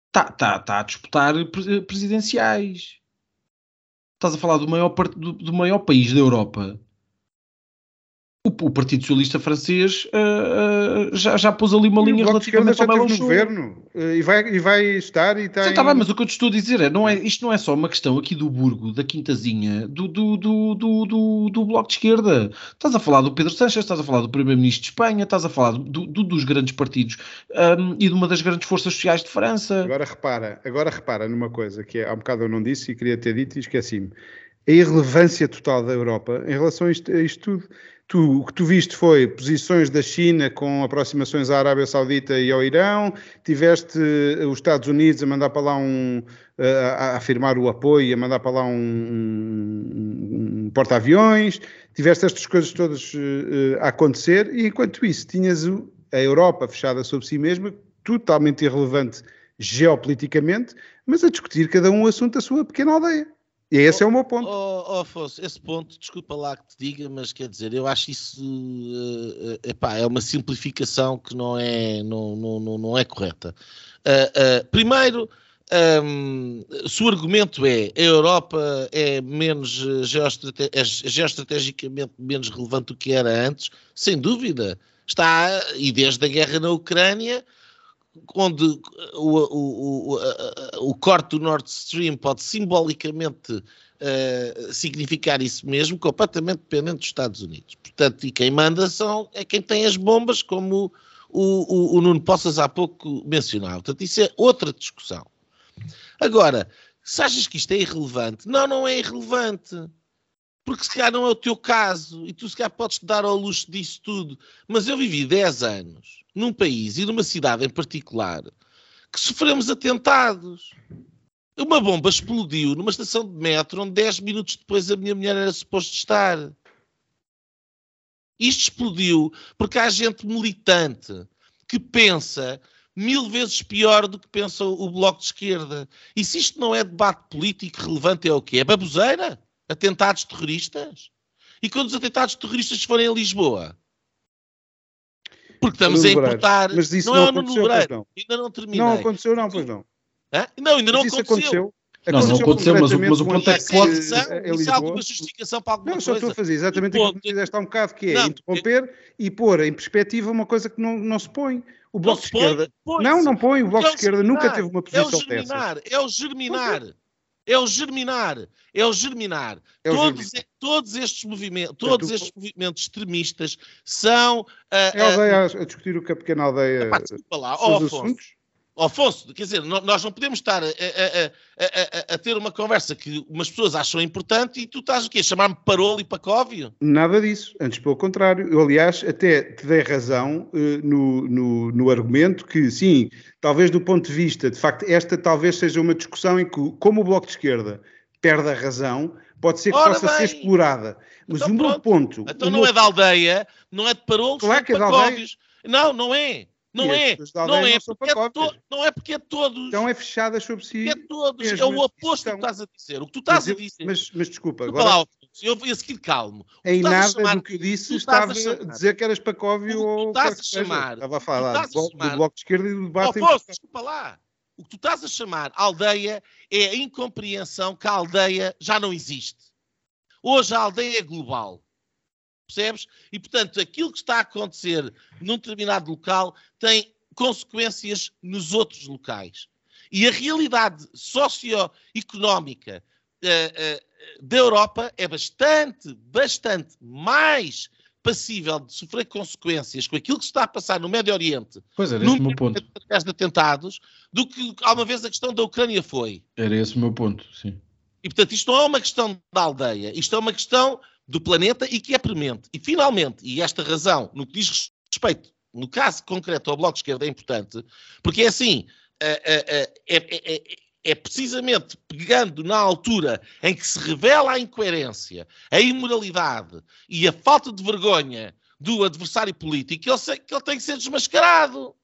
está tá, tá a disputar presidenciais Estás a falar do maior, do, do maior país da Europa. O, o, Partido Socialista francês uh, uh, já, já pôs ali uma e linha relativamente ao Mélenchon. no governo uh, e vai, e vai estar e está. Está bem, mas o que eu te estou a dizer é, não é, isto não é só uma questão aqui do Burgo, da Quintazinha, do, do, do, do, do, do Bloco de Esquerda. Estás a falar do Pedro Sánchez, estás a falar do Primeiro-Ministro de Espanha, estás a falar do, do dos grandes partidos um, e de uma das grandes forças sociais de França. Agora repara, agora repara numa coisa que é, há um bocado eu não disse e queria ter dito e esqueci-me. A irrelevância total da Europa em relação a isto, a isto tudo Tu, o que tu viste foi posições da China com aproximações à Arábia Saudita e ao Irão, tiveste eh, os Estados Unidos a mandar para lá um. a, afirmar o apoio, a mandar para lá um, um, um porta-aviões, tiveste estas coisas todas uh, a acontecer, e enquanto isso tinhas a Europa fechada sobre si mesma, totalmente irrelevante geopoliticamente, mas a discutir cada um o assunto da sua pequena aldeia. E esse oh, é o meu ponto. Oh, oh, Afonso, esse ponto, desculpa lá que te diga, mas quer dizer, eu acho isso uh, epá, é uma simplificação que não é, não, não, não é correta. Uh, uh, primeiro, um, se o argumento é a Europa é menos geoestrate é geoestrategicamente menos relevante do que era antes, sem dúvida. Está, e desde a guerra na Ucrânia, onde o, o, o, o, corte do Nord Stream pode simbolicamente uh, significar isso mesmo, completamente dependente dos Estados Unidos. Portanto, e quem manda são, é quem tem as bombas, como o, o, Nuno Poças há pouco mencionava. Portanto, isso é outra discussão. Agora, se achas que isto é irrelevante, não, não é irrelevante. Porque se calhar não é o teu caso e tu se calhar podes dar ao luxo disso tudo. Mas eu vivi 10 anos num país e numa cidade em particular que sofremos atentados. Uma bomba explodiu numa estação de metro onde 10 minutos depois a minha mulher era suposto estar. Isto explodiu porque há gente militante que pensa mil vezes pior do que pensa o Bloco de Esquerda. E se isto não é debate político relevante, é o quê? É baboseira? Atentados terroristas? E quando os atentados terroristas forem a Lisboa, porque estamos a importar. Mas isso não, não é aconteceu, não. Ainda não terminei. Não aconteceu, não, pois não. Hã? Não, ainda não aconteceu. aconteceu. Não, não aconteceu, mas, mas o ponto é que pode. Isso há alguma justificação para alguma não, coisa? Não, só estou a fazer exatamente o que fizeste há um bocado, que é não, interromper é... e pôr em perspectiva uma coisa que não, não se põe. O Bloco de Esquerda. Põe, não, não põe. O Bloco é de Esquerda nunca teve uma posição é o germinar, dessas. É o germinar. É o germinar, é o germinar. É o todos, germinar. todos estes movimentos, todos é, tu... estes movimentos extremistas são. Uh, é a aldeia uh, a discutir o que a pequena aldeia. Epá, lá, oh, assuntos. Afonso, quer dizer, nós não podemos estar a, a, a, a, ter uma conversa que umas pessoas acham importante e tu estás o quê? Chamar-me parolo e pacóvio? Nada disso, antes pelo contrário. Eu, aliás, até te dei razão uh, no, no, no, argumento que, sim, talvez do ponto de vista, de facto, esta talvez seja uma discussão em que, como o Bloco de Esquerda perde a razão, pode ser que Ora possa bem. ser explorada. Mas então, o meu ponto... Então não meu... é da aldeia, não é de parolos, claro que é de pacóvios. Não, não é. Não é, não é, porque é to, não é porque é todos. Então é fechada sobre si. É todos, é o oposto do que estás a dizer. O que tu estás a dizer. Mas, mas desculpa, agora. Lá, eu ia seguir calmo. Em nada chamar, do que disse estava a, dizer que eras Pacóvio ou. Estás a chamar. Estava a falar do, do Bloco de Esquerda e do debate. Oh, posso, desculpa lá. O que tu estás a chamar aldeia é a incompreensão que a aldeia já não existe. Hoje a aldeia é global. Percebes? E, portanto, aquilo que está a acontecer num determinado local tem consequências nos outros locais. E a realidade socioeconómica uh, uh, da Europa é bastante, bastante mais passível de sofrer consequências com aquilo que se está a passar no Médio Oriente, pois era o meu ponto. através de atentados, do que alguma vez a questão da Ucrânia foi. Era esse o meu ponto, sim. E portanto, isto não é uma questão da aldeia, isto é uma questão do planeta e que é premente. E finalmente, e esta razão, no que diz respeito, no caso concreto ao Bloco de Esquerda, é importante, porque é assim, é, é, é, é precisamente pegando na altura em que se revela a incoerência, a imoralidade e a falta de vergonha do adversário político que ele, que ele tem que ser desmascarado.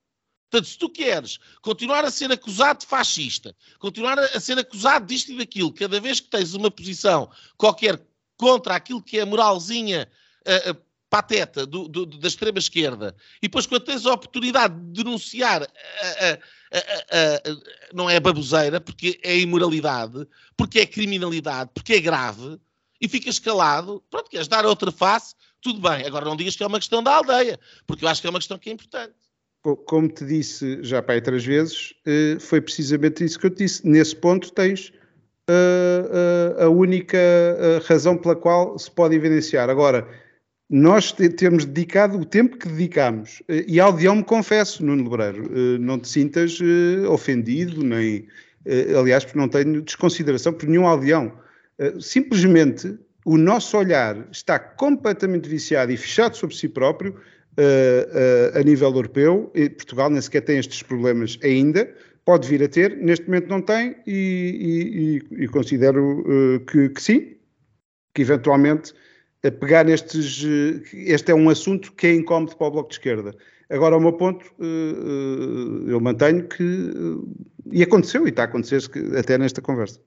Portanto, se tu queres continuar a ser acusado de fascista, continuar a ser acusado disto e daquilo, cada vez que tens uma posição qualquer contra aquilo que é a moralzinha uh, uh, pateta do, do, da extrema-esquerda, e depois quando tens a oportunidade de denunciar, uh, não é baboseira, porque é imoralidade, porque é criminalidade, porque é grave, e ficas calado, pronto, queres dar outra face, tudo bem. Agora não digas que é uma questão da aldeia, porque eu acho que é uma questão que é importante. Como te disse já para três vezes, foi precisamente isso que eu te disse. Nesse ponto tens uh, uh, a única uh, razão pela qual se pode evidenciar. Agora, nós termos dedicado o tempo que dedicamos, e Aldeão me confesso, Nuno Lebreiro, não te sintas ofendido, nem, aliás, porque não tenho desconsideração por nenhum Aldeão. Simplesmente o nosso olhar está completamente viciado e fechado sobre si próprio a nível europeu, e Portugal nem sequer tem estes problemas ainda, pode vir a ter, neste momento não tem, e, e, e considero uh, que, que, sim, que eventualmente a pegar nestes. Uh, este é um assunto que é incómodo para o Bloco de Esquerda. Agora, o meu ponto, uh, eu mantenho que. e aconteceu, e está a acontecer até nesta conversa.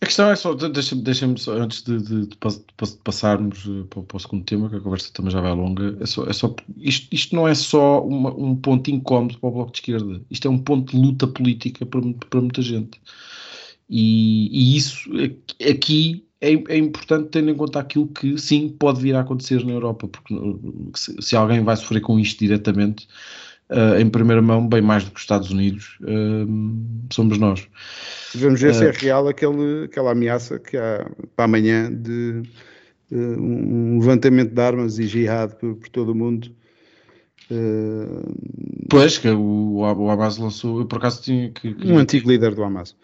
A questão é só, deixa-me deixa antes de, de, de, passarmos eh, para, para, o segundo tema, que a conversa também já vai longa, é só, é só isto, isto não é só uma, um ponto incómodo para o Bloco de Esquerda, isto é um ponto de luta política para, para muita gente. E, e isso aqui é, é, importante tendo em conta aquilo que sim pode vir a acontecer na Europa, porque se, se alguém vai sofrer com isto diretamente, uh, em primeira mão, bem mais do que os Estados Unidos, uh, somos nós. Vamos ver se é real aquele, aquela ameaça que há para amanhã de um levantamento de armas e jihad por, por todo o mundo. Pois, que o, o Hamas lançou, eu por acaso tinha que, que... Um antigo líder do Hamas.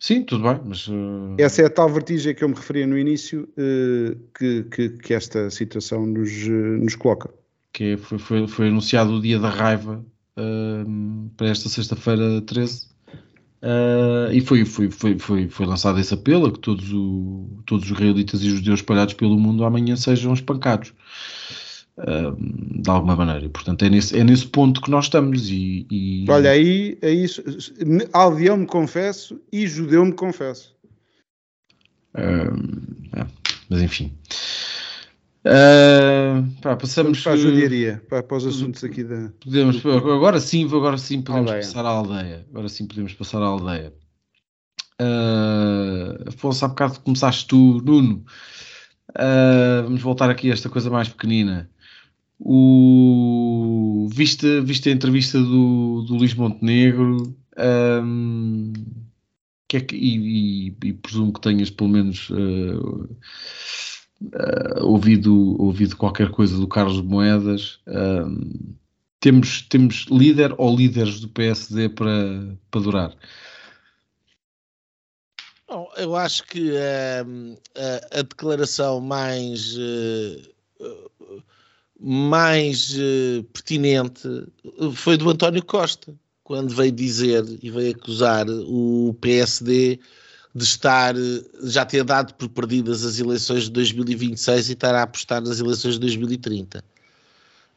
Sim, tudo bem, mas. Uh... Essa é a tal vertigem que eu me referia no início uh, que, que, que, esta situação nos, uh, nos coloca que foi, foi, foi anunciado o dia da raiva uh, para esta sexta-feira 13. Uh, e foi, foi, foi, foi, foi lançado esse apelo a que todos, o, todos os israelitas e judeus espalhados pelo mundo amanhã sejam espancados uh, de alguma maneira. Portanto, é nesse, é nesse ponto que nós estamos. E, e... Olha, aí é isso. Aldeão me confesso e judeu me confesso. Uh, é, mas enfim. Uh, pá, passamos para a judiaria, para, para os assuntos aqui da. Podemos, agora sim, agora sim podemos aldeia. passar à aldeia. Agora sim podemos passar à aldeia. Uh, Afonso, há bocado começaste tu, Nuno. Uh, vamos voltar aqui a esta coisa mais pequenina. O, viste, viste a entrevista do, do Luís Montenegro? Um, que é que, e, e, e, presumo que tenhas pelo menos. Uh, uh, ouvido, ouvido qualquer coisa do Carlos Moedas. Uh, temos, temos líder ou líderes do PSD para, para durar? Bom, eu acho que uh, a, a, declaração mais, mais pertinente foi do António Costa, quando veio dizer e veio acusar o PSD de estar, já ter dado por perdidas as eleições de 2026 e estar a apostar nas eleições de 2030.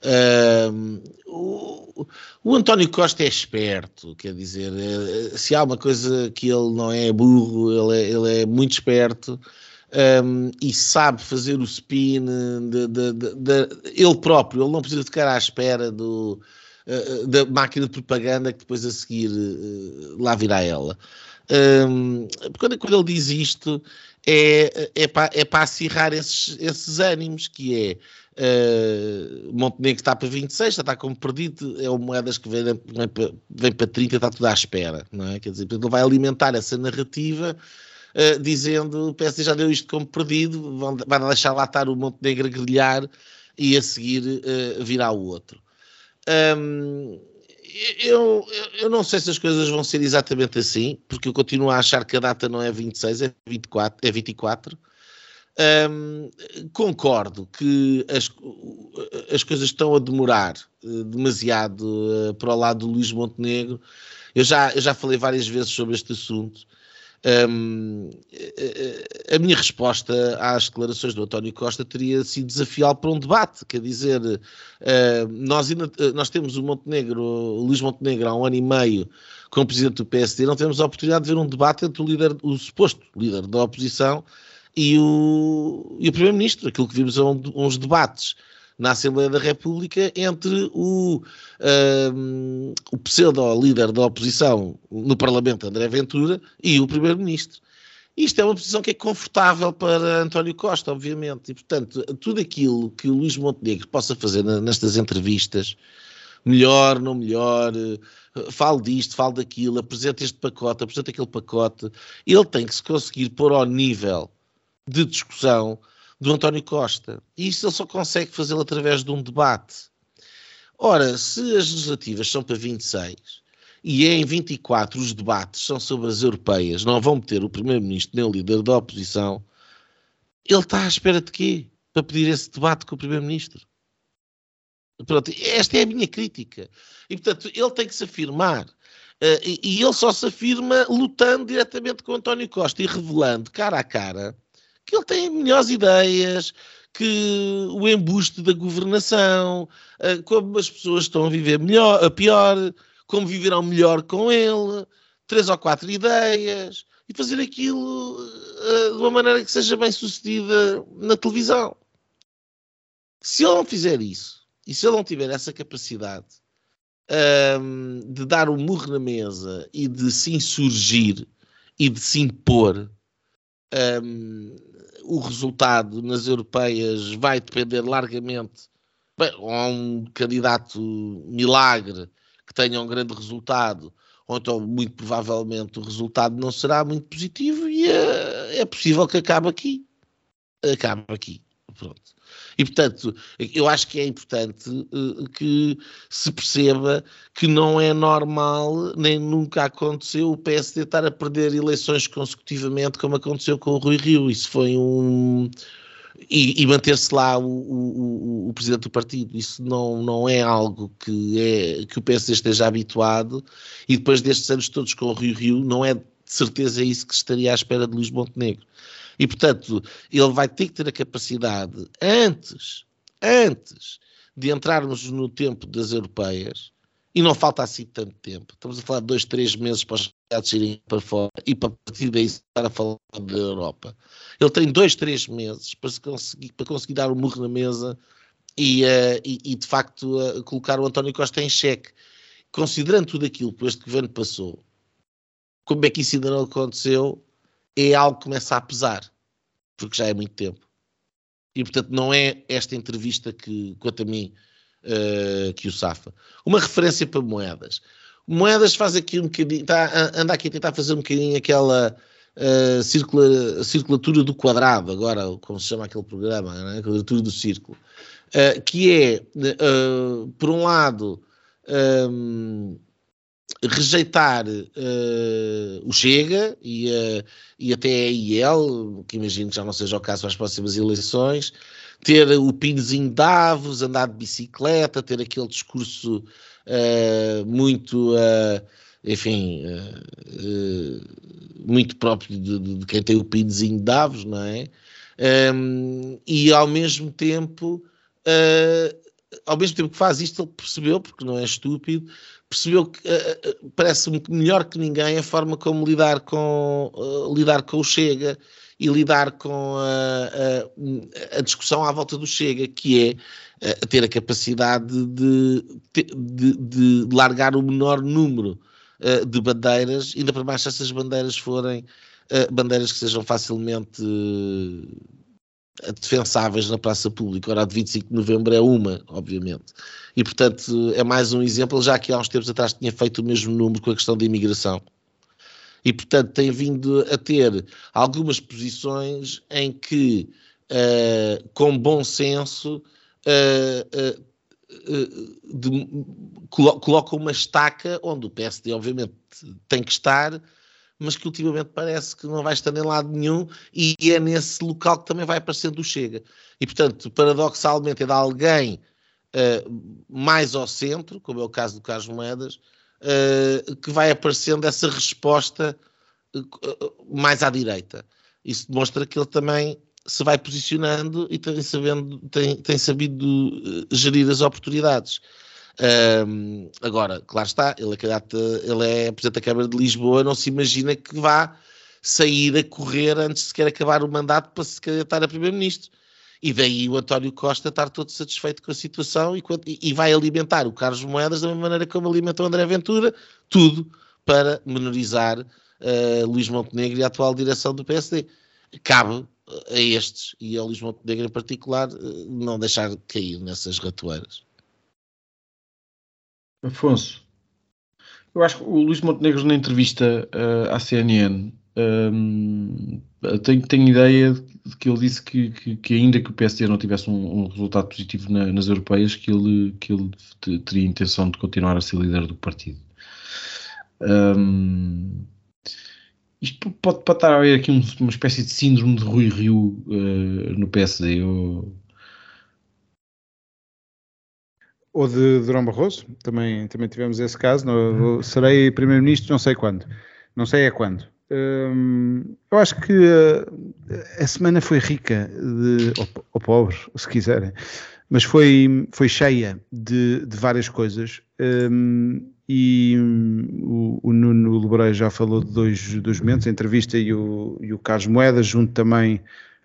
Um, o, o, António Costa é esperto, quer dizer, é, se há uma coisa que ele não é burro, ele é, ele é muito esperto um, e sabe fazer o spin de, de, de, ele próprio, ele não precisa ficar à espera do, uh, da máquina de propaganda que depois a seguir lá virá ela. Um, quando, quando, ele diz isto, é, é para é acirrar esses, esses ânimos, que é uh, Montenegro está para 26, já está como perdido, é o moedas que vem, vem, para, vem para 30, está tudo à espera, não é? Quer dizer, ele vai alimentar essa narrativa uh, dizendo o PSD já deu isto como perdido, vão, vai deixar lá estar o Montenegro a grelhar e a seguir uh, virá o outro. Um, eu, eu não sei se as coisas vão ser exatamente assim, porque eu continuo a achar que a data não é 26, é 24. É 24. Um, concordo que as, as coisas estão a demorar uh, demasiado uh, para o lado do Luís Montenegro. Eu já, eu já falei várias vezes sobre este assunto. Um, a minha resposta às declarações do António Costa teria sido desafiá-lo para um debate, quer dizer, uh, nós, nós temos o Montenegro, o Luís Montenegro há um ano e meio como presidente do PSD, não temos a oportunidade de ver um debate entre o líder, o suposto líder da oposição e o, e o primeiro-ministro, aquilo que vimos são uns debates na Assembleia da República entre o, o pseudo-líder da oposição no Parlamento, André Ventura, e o Primeiro-Ministro. Isto é uma posição que é confortável para António Costa, obviamente, e portanto, tudo aquilo que o Luís Montenegro possa fazer nestas entrevistas, melhor, não melhor, eh, fale disto, fale daquilo, apresente este pacote, apresente aquele pacote, ele tem que se conseguir pôr ao nível de discussão do António Costa. E isso ele só consegue fazê-lo através de um debate. Ora, se as legislativas são para 26 e é em 24 os debates são sobre as europeias, não vão meter o Primeiro-Ministro nem o líder da oposição, ele está à espera de quê? Para pedir esse debate com o Primeiro-Ministro. Pronto, esta é a minha crítica. E, portanto, ele tem que se afirmar. Uh, e, e, ele só se afirma lutando diretamente com António Costa e revelando cara a cara que ele tem melhores ideias, que o embuste da governação, uh, como as pessoas estão a viver melhor, a pior, como viverão melhor com ele, três ou quatro ideias, e fazer aquilo uh, de uma maneira que seja bem sucedida na televisão. Se ele não fizer isso, e se ele não tiver essa capacidade um, de dar o um murro na mesa e de se insurgir e de se impor, um, o resultado nas europeias vai depender largamente. Bem, a um candidato milagre que tenha um grande resultado, ou então, muito provavelmente, o resultado não será muito positivo e é, é possível que acabe aqui. Acabe aqui. Pronto. E, portanto, eu acho que é importante uh, que se perceba que não é normal, nem nunca aconteceu, o PSD estar a perder eleições consecutivamente, como aconteceu com o Rui Rio. Isso foi um. E, e manter-se lá o, o, o, presidente do partido. Isso não, não é algo que, é, que o PSD esteja habituado. E depois destes anos todos com o Rio Rio, não é de certeza isso que estaria à espera de Luís Montenegro. E, portanto, ele vai ter que ter a capacidade, antes, antes de entrarmos no tempo das europeias, e não falta assim tanto tempo, estamos a falar de dois, três meses para os Estados irem para fora e para partir daí estar a falar da Europa. Ele tem dois, três meses para, conseguir, para conseguir dar o um murro na mesa e, uh, e, e, de facto uh, colocar o António Costa em xeque. Considerando tudo aquilo que este governo passou, como é que isso ainda não aconteceu? É algo que começa a pesar, porque já é muito tempo. E, portanto, não é esta entrevista que, quanto a mim, uh, que o safa. Uma referência para moedas. Moedas faz aqui um bocadinho, está, anda aqui a tentar fazer um bocadinho aquela uh, circula, circulatura do quadrado, agora, como se chama aquele programa, né? a quadratura do círculo, uh, que é, por um lado, um, rejeitar uh, o Chega e, uh, e até a IEL, que imagino que já não seja o caso para as próximas eleições, ter o pinozinho de Davos, andar de bicicleta, ter aquele discurso uh, muito, enfim, muito próprio de, de, quem tem o pinozinho de Davos, não é? Um, ehm, e ao mesmo tempo, ao mesmo tempo que faz isto, ele percebeu, porque não é estúpido, percebeu que uh, parece-me melhor que ninguém a forma como lidar com, uh, lidar com o Chega e lidar com a, a, a, discussão à volta do Chega, que é uh, ter a capacidade de, de, de, largar o menor número de bandeiras, ainda para mais se essas bandeiras forem bandeiras que sejam facilmente defensáveis na praça pública. Ora, a de 25 de novembro é uma, obviamente. E, portanto, é mais um exemplo, já que há uns tempos atrás tinha feito o mesmo número com a questão da imigração. E, portanto, tem vindo a ter algumas posições em que, uh, com bom senso, uh, uh, de, coloca uma estaca onde o PSD, obviamente, tem que estar, mas que ultimamente parece que não vai estar em lado nenhum e é nesse local que também vai aparecendo o Chega. E, portanto, paradoxalmente é de alguém uh, mais ao centro, como é o caso do Carlos Moedas, uh, que vai aparecendo essa resposta uh, mais à direita. Isso demonstra que ele também se vai posicionando e tem, sabendo, tem, tem sabido gerir as oportunidades. Um, agora, claro está, ele é, ele é Presidente da Câmara de Lisboa, não se imagina que vá sair a correr antes de sequer acabar o mandato para se candidatar a Primeiro-Ministro. E daí o António Costa estar todo satisfeito com a situação e, e, vai alimentar o Carlos Moedas da mesma maneira como alimenta o André Ventura, tudo para menorizar uh, uh, Luís Montenegro e a atual direção do PSD. Cabe a estes e ao Luís Montenegro em particular não deixar cair nessas ratoeiras. Afonso, eu acho que o Luís Montenegro na entrevista uh, à CNN um, tenho, tenho ideia de que ele disse que, que, que, ainda que o PSD não tivesse um, um resultado positivo na, nas europeias, que ele, que ele teria intenção de continuar a ser líder do partido. Um, isto pode, pode estar a haver aqui um, uma espécie de síndrome de Rui Rio uh, no PSD. Ou... ou de Durão Barroso, também, também tivemos esse caso. Serei primeiro-ministro, não sei quando. Não sei é quando. Hum, eu acho que a, a, semana foi rica, de, ou, ou, pobre, se quiserem, mas foi, foi cheia de, de várias coisas. Hum, e o, o Nuno Lebreiro já falou de dois, dois momentos, a entrevista e o, e o Carlos Moedas, junto também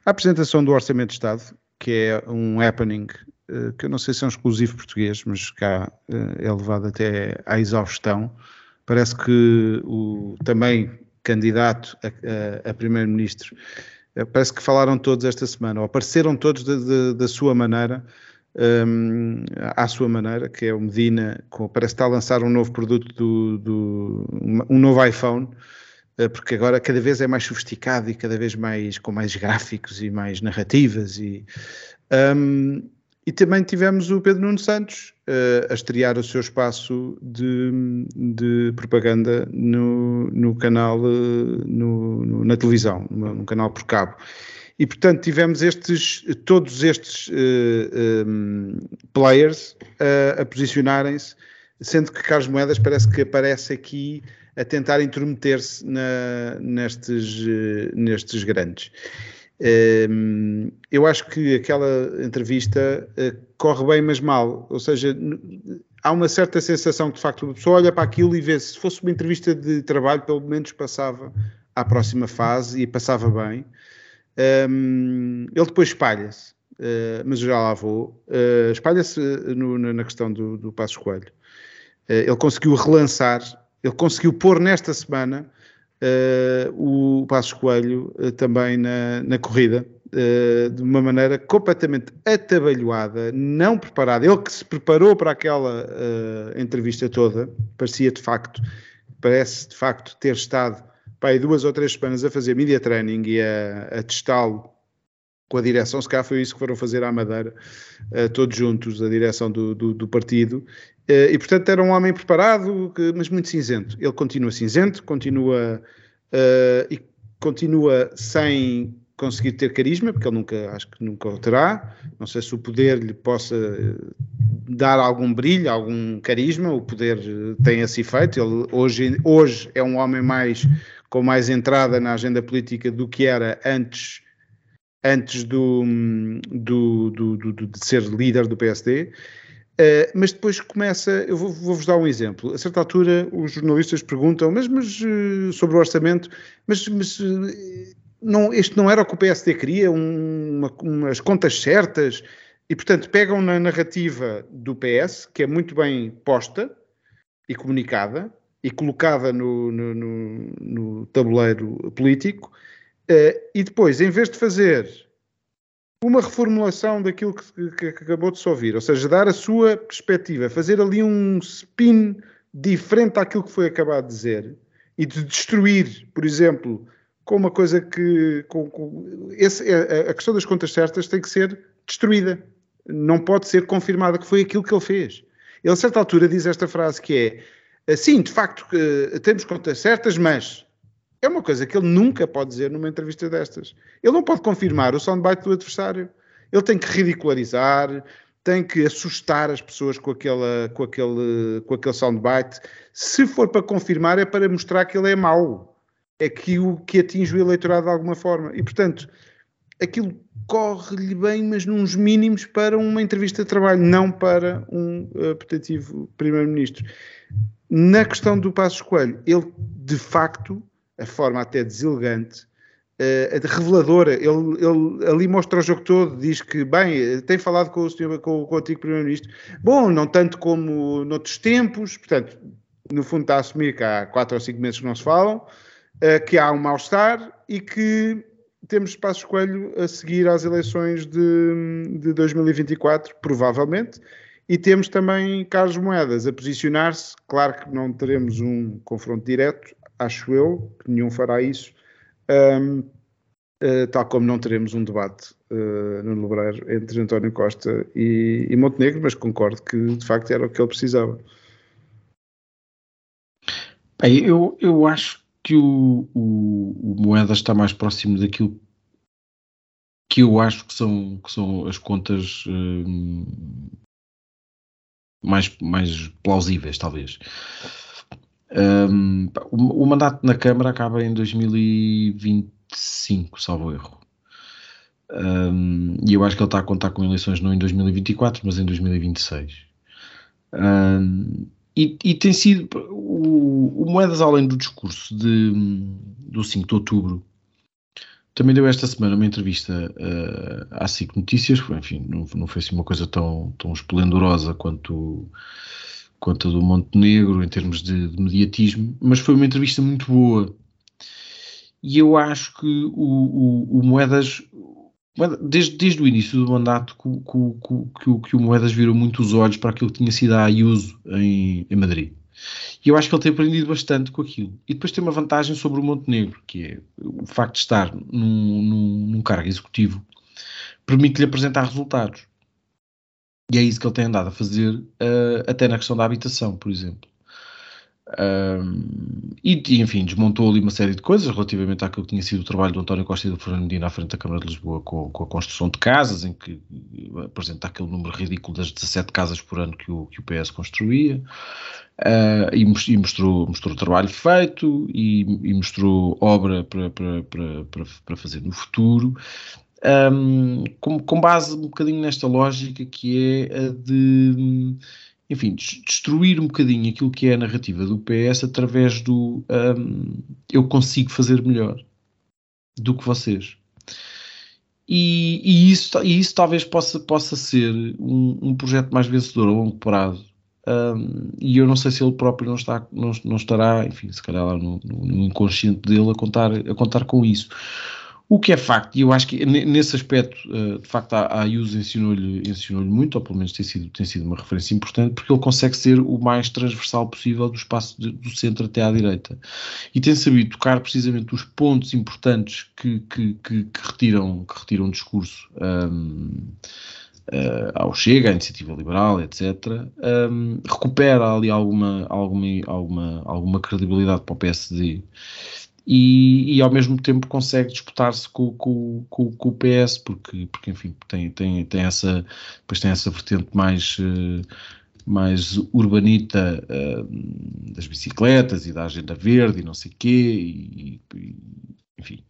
à apresentação do Orçamento de Estado, que é um happening uh, que eu não sei se é um exclusivo português, mas cá uh, é levado até à exaustão. Parece que o também candidato a, a, a primeiro-ministro, uh, parece que falaram todos esta semana, ou apareceram todos de, de, da sua maneira, um, à sua maneira, que é o Medina, com, parece estar a lançar um novo produto, do, do, um novo iPhone, uh, porque agora cada vez é mais sofisticado e cada vez mais com mais gráficos e mais narrativas e um, e também tivemos o Pedro Nuno Santos a estrear o seu espaço de, de propaganda no, no canal, uh, no, no, na televisão, no, canal por cabo. E, portanto, tivemos estes, todos estes uh, eh, um, players a posicionarem-se, sendo que Carlos Moedas parece que aparece aqui a tentar intrometer-se nestes, nestes grandes. Eu acho que aquela entrevista eh, corre bem, mas mal. Ou seja, há uma certa sensação que de facto a pessoa olha para aquilo e vê se fosse uma entrevista de trabalho, pelo menos passava à próxima fase e passava bem. Ele depois espalha-se, uh, mas já lá vou. Uh, espalha-se na questão do, do Passo Coelho. Ele conseguiu relançar, ele conseguiu pôr nesta semana o Passos Coelho uh, também na, na corrida, uh, de uma maneira completamente atabalhoada, não preparada. Ele que se preparou para aquela entrevista toda, parecia de facto, parece de facto ter estado para duas ou três semanas a fazer media training e a, a testá-lo com a direção, se calhar foi isso que foram fazer à Madeira, uh, todos juntos, a direção do, do, do partido, uh, e portanto era um homem preparado, que, mas muito cinzento. Ele continua cinzento, continua uh, e continua sem conseguir ter carisma, porque ele nunca, acho que nunca o terá. Não sei se o poder lhe possa dar algum brilho, algum carisma, o poder tem esse efeito. Ele hoje, hoje é um homem mais com mais entrada na agenda política do que era antes antes do, do, do, do, de ser líder do PSD. Uh, eh, mas depois começa, eu vou dar um exemplo. A certa altura, os jornalistas perguntam, mas, mas uh, sobre o orçamento, mas, mas uh, não, este não era o que o PSD queria, uma, umas contas certas, e portanto pegam na narrativa do PS, que é muito bem posta e comunicada, e colocada no, no, no, no tabuleiro político, Uh, e depois, em vez de fazer uma reformulação daquilo que, que, que, acabou de se ouvir, ou seja, dar a sua perspectiva, fazer ali um spin diferente daquilo que foi acabado de dizer e de destruir, por exemplo, com uma coisa que. Com, com, esse, a, a, questão das contas certas tem que ser destruída. Não pode ser confirmada que foi aquilo que ele fez. Ele, a certa altura, diz esta frase que é: sim, de facto, temos contas certas, mas é uma coisa que ele nunca pode dizer numa entrevista destas. Ele não pode confirmar o soundbite do adversário. Ele tem que ridicularizar, tem que assustar as pessoas com, aquela, com, aquele, com aquele soundbite. Se for para confirmar, é para mostrar que ele é mau. É que o que atinge o eleitorado de alguma forma. E, portanto, aquilo corre-lhe bem, mas nos mínimos para uma entrevista de trabalho, não para um uh, primeiro-ministro. Na questão do Passo Coelho, ele, de facto, a forma até deselegante, uh, reveladora. Ele, ele ali mostra o jogo todo, diz que, bem, tem falado com o, senhor, com, com o antigo Primeiro-Ministro. Bom, não tanto como noutros tempos, portanto, no fundo está a assumir que há quatro ou cinco meses que não se falam. uh, que há um mal-estar e que temos Passos Coelho a seguir às eleições de, de 2024, provavelmente, e temos também Carlos Moedas a posicionar-se. Claro que não teremos um confronto direto, acho eu, que nenhum fará isso, um, uh, eh, tal como não teremos um debate uh, no Lebreiro entre António Costa e, e, Montenegro, mas concordo que de facto era o que ele precisava. Bem, eu, eu acho que o, o, o Moedas está mais próximo daquilo que eu acho que são, que são as contas hum, mais, mais plausíveis, talvez. Um, o, mandato na Câmara acaba em 2025, salvo erro. Um, e eu acho que ele está a contar com eleições não em 2024, mas em 2026. Um, e, e, tem sido o, o, Moedas, além do discurso de, do 5 de outubro, também deu esta semana uma entrevista uh, à SIC Notícias, enfim, não, não foi assim uma coisa tão, tão esplendorosa quanto a do Montenegro em termos de, de mediatismo, mas foi uma entrevista muito boa. E eu acho que o, o, o Moedas, desde, desde o início do mandato, que, que, que, que, o Moedas virou muito os olhos para aquilo que tinha sido a Ayuso em, em Madrid. E eu acho que ele tem aprendido bastante com aquilo. E depois tem uma vantagem sobre o Montenegro, que é o facto de estar num, num, num cargo executivo permite-lhe apresentar resultados. E é isso que ele tem andado a fazer, uh, até na questão da habitação, por exemplo. Um, e, enfim, desmontou ali uma série de coisas relativamente àquilo que tinha sido o trabalho do António Costa e do Fernando Medina à frente da Câmara de Lisboa com, com, a construção de casas, em que apresenta aquele número ridículo das 17 casas por ano que o, que o PS construía, uh, e, mostrou, mostrou trabalho feito e, e mostrou obra para, para, para, para fazer no futuro. Um, com, com base um bocadinho nesta lógica que é a de enfim, destruir um bocadinho aquilo que é a narrativa do PS através do um, eu consigo fazer melhor do que vocês. E, e, isso, e isso talvez possa, possa ser um, um projeto mais vencedor a longo prazo. Um, e eu não sei se ele próprio não, está, não, não estará, enfim, se calhar lá no, no, inconsciente dele a contar, a contar com isso. O que é facto, e eu acho que nesse aspecto, eh, de facto, a Ayuso ensinou-lhe ensinou muito, ou pelo menos tem sido, tem sido uma referência importante, porque ele consegue ser o mais transversal possível do espaço de, do centro até à direita. E tem sabido tocar precisamente os pontos importantes que, que, que, que retiram, que retiram discurso. Um, Uh, eh, ao Chega, à Iniciativa Liberal, etc., um, recupera ali alguma, alguma, alguma, alguma credibilidade para o PSD e, e ao mesmo tempo consegue disputar-se com, com, com, com, o PS, porque, porque enfim, tem, tem, tem, essa, depois tem essa vertente mais, eh, mais urbanita uh, das bicicletas e da agenda verde e não sei o quê, e, e, enfim.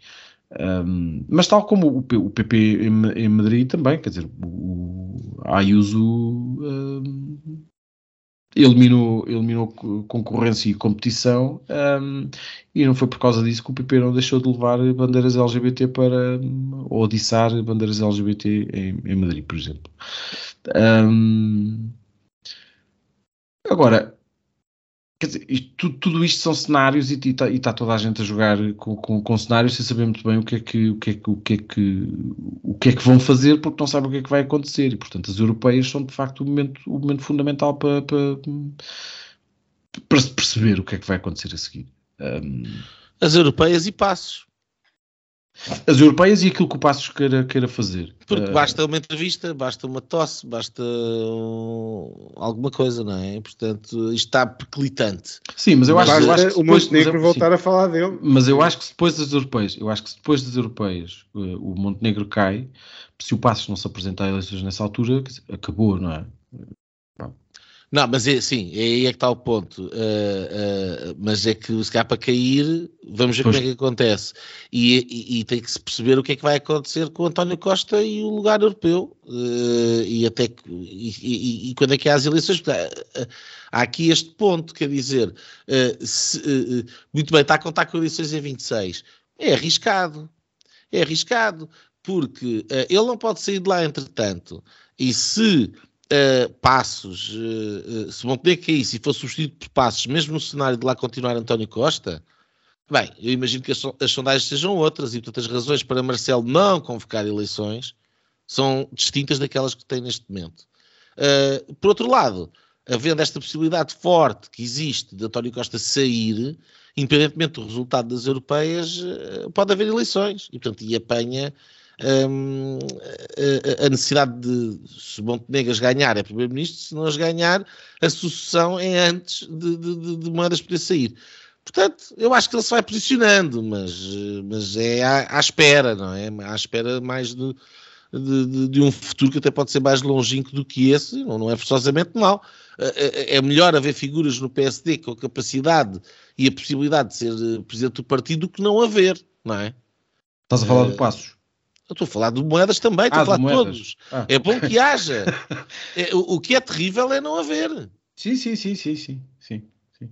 Um, mas tal como o, o PP em, em, Madrid também, quer dizer, o, a Ayuso um, eliminou, eliminou concorrência e competição um, e não foi por causa disso que o PP não deixou de levar bandeiras LGBT para ou diçar bandeiras LGBT em, em Madrid, por exemplo. Um, agora, Quer dizer, isto, tudo, isto são cenários e está tá toda a gente a jogar com, com, com, cenários sem saber muito bem o que, é que, o, que é que, o, que é que, o que é que vão fazer porque não sabem o que é que vai acontecer. E, portanto, as europeias são de facto o momento, o momento fundamental para, para, para perceber o que é que vai acontecer a seguir. Um, as europeias e passos. As europeias e aquilo que o Passos queira, queira fazer. Porque uh, basta uma entrevista, basta uma tosse, basta um, alguma coisa, não é? Portanto, isto está perclitante. Sim, mas eu acho, eu acho que o Montenegro voltar sim, a falar dele. Mas eu acho que depois das europeias, eu acho que depois das europeias uh, o Montenegro cai, se o Passos não se apresentar a eleições nessa altura, acabou, não é? Não, mas é, sim, é aí é que está o ponto. Uh, uh, mas é que se calhar para cair, vamos ver pois. como é que acontece. E, e, e, tem que se perceber o que é que vai acontecer com o António Costa e o lugar europeu. Uh, e até que, e, e, quando é que há as eleições. Há aqui este ponto, quer dizer, se, muito bem, está a contar com eleições em 26. É arriscado. É arriscado, porque ele não pode sair de lá entretanto. E se uh, Passos, uh, uh, se Montenegro caísse e fosse substituído por Passos, mesmo no cenário de lá continuar António Costa, Bem, eu imagino que as, as, sondagens sejam outras e, portanto, as razões para Marcelo não convocar eleições são distintas daquelas que tem neste momento. Uh, por outro lado, havendo esta possibilidade forte que existe de António Costa sair, independentemente do resultado das europeias, pode haver eleições e, portanto, e apanha um, a, a, necessidade de, se Montenegro ganhar, é primeiro-ministro, se não as ganhar, a sucessão é antes de, de, de Moedas poder sair. Portanto, eu acho que ele se vai posicionando, mas, mas é à, à espera, não é? À espera mais de, de, de, um futuro que até pode ser mais longínquo do que esse, não, não é forçosamente mau. É, é, é melhor haver figuras no PSD com a capacidade e a possibilidade de ser eh, presidente do partido do que não haver, não é? Estás a falar uh, de passos? Eu estou a falar de moedas também, estou ah, a falar de, de todos. Ah. É bom que haja. é, o, o, que é terrível é não haver. Sim, sim, sim, sim, sim. sim, sim.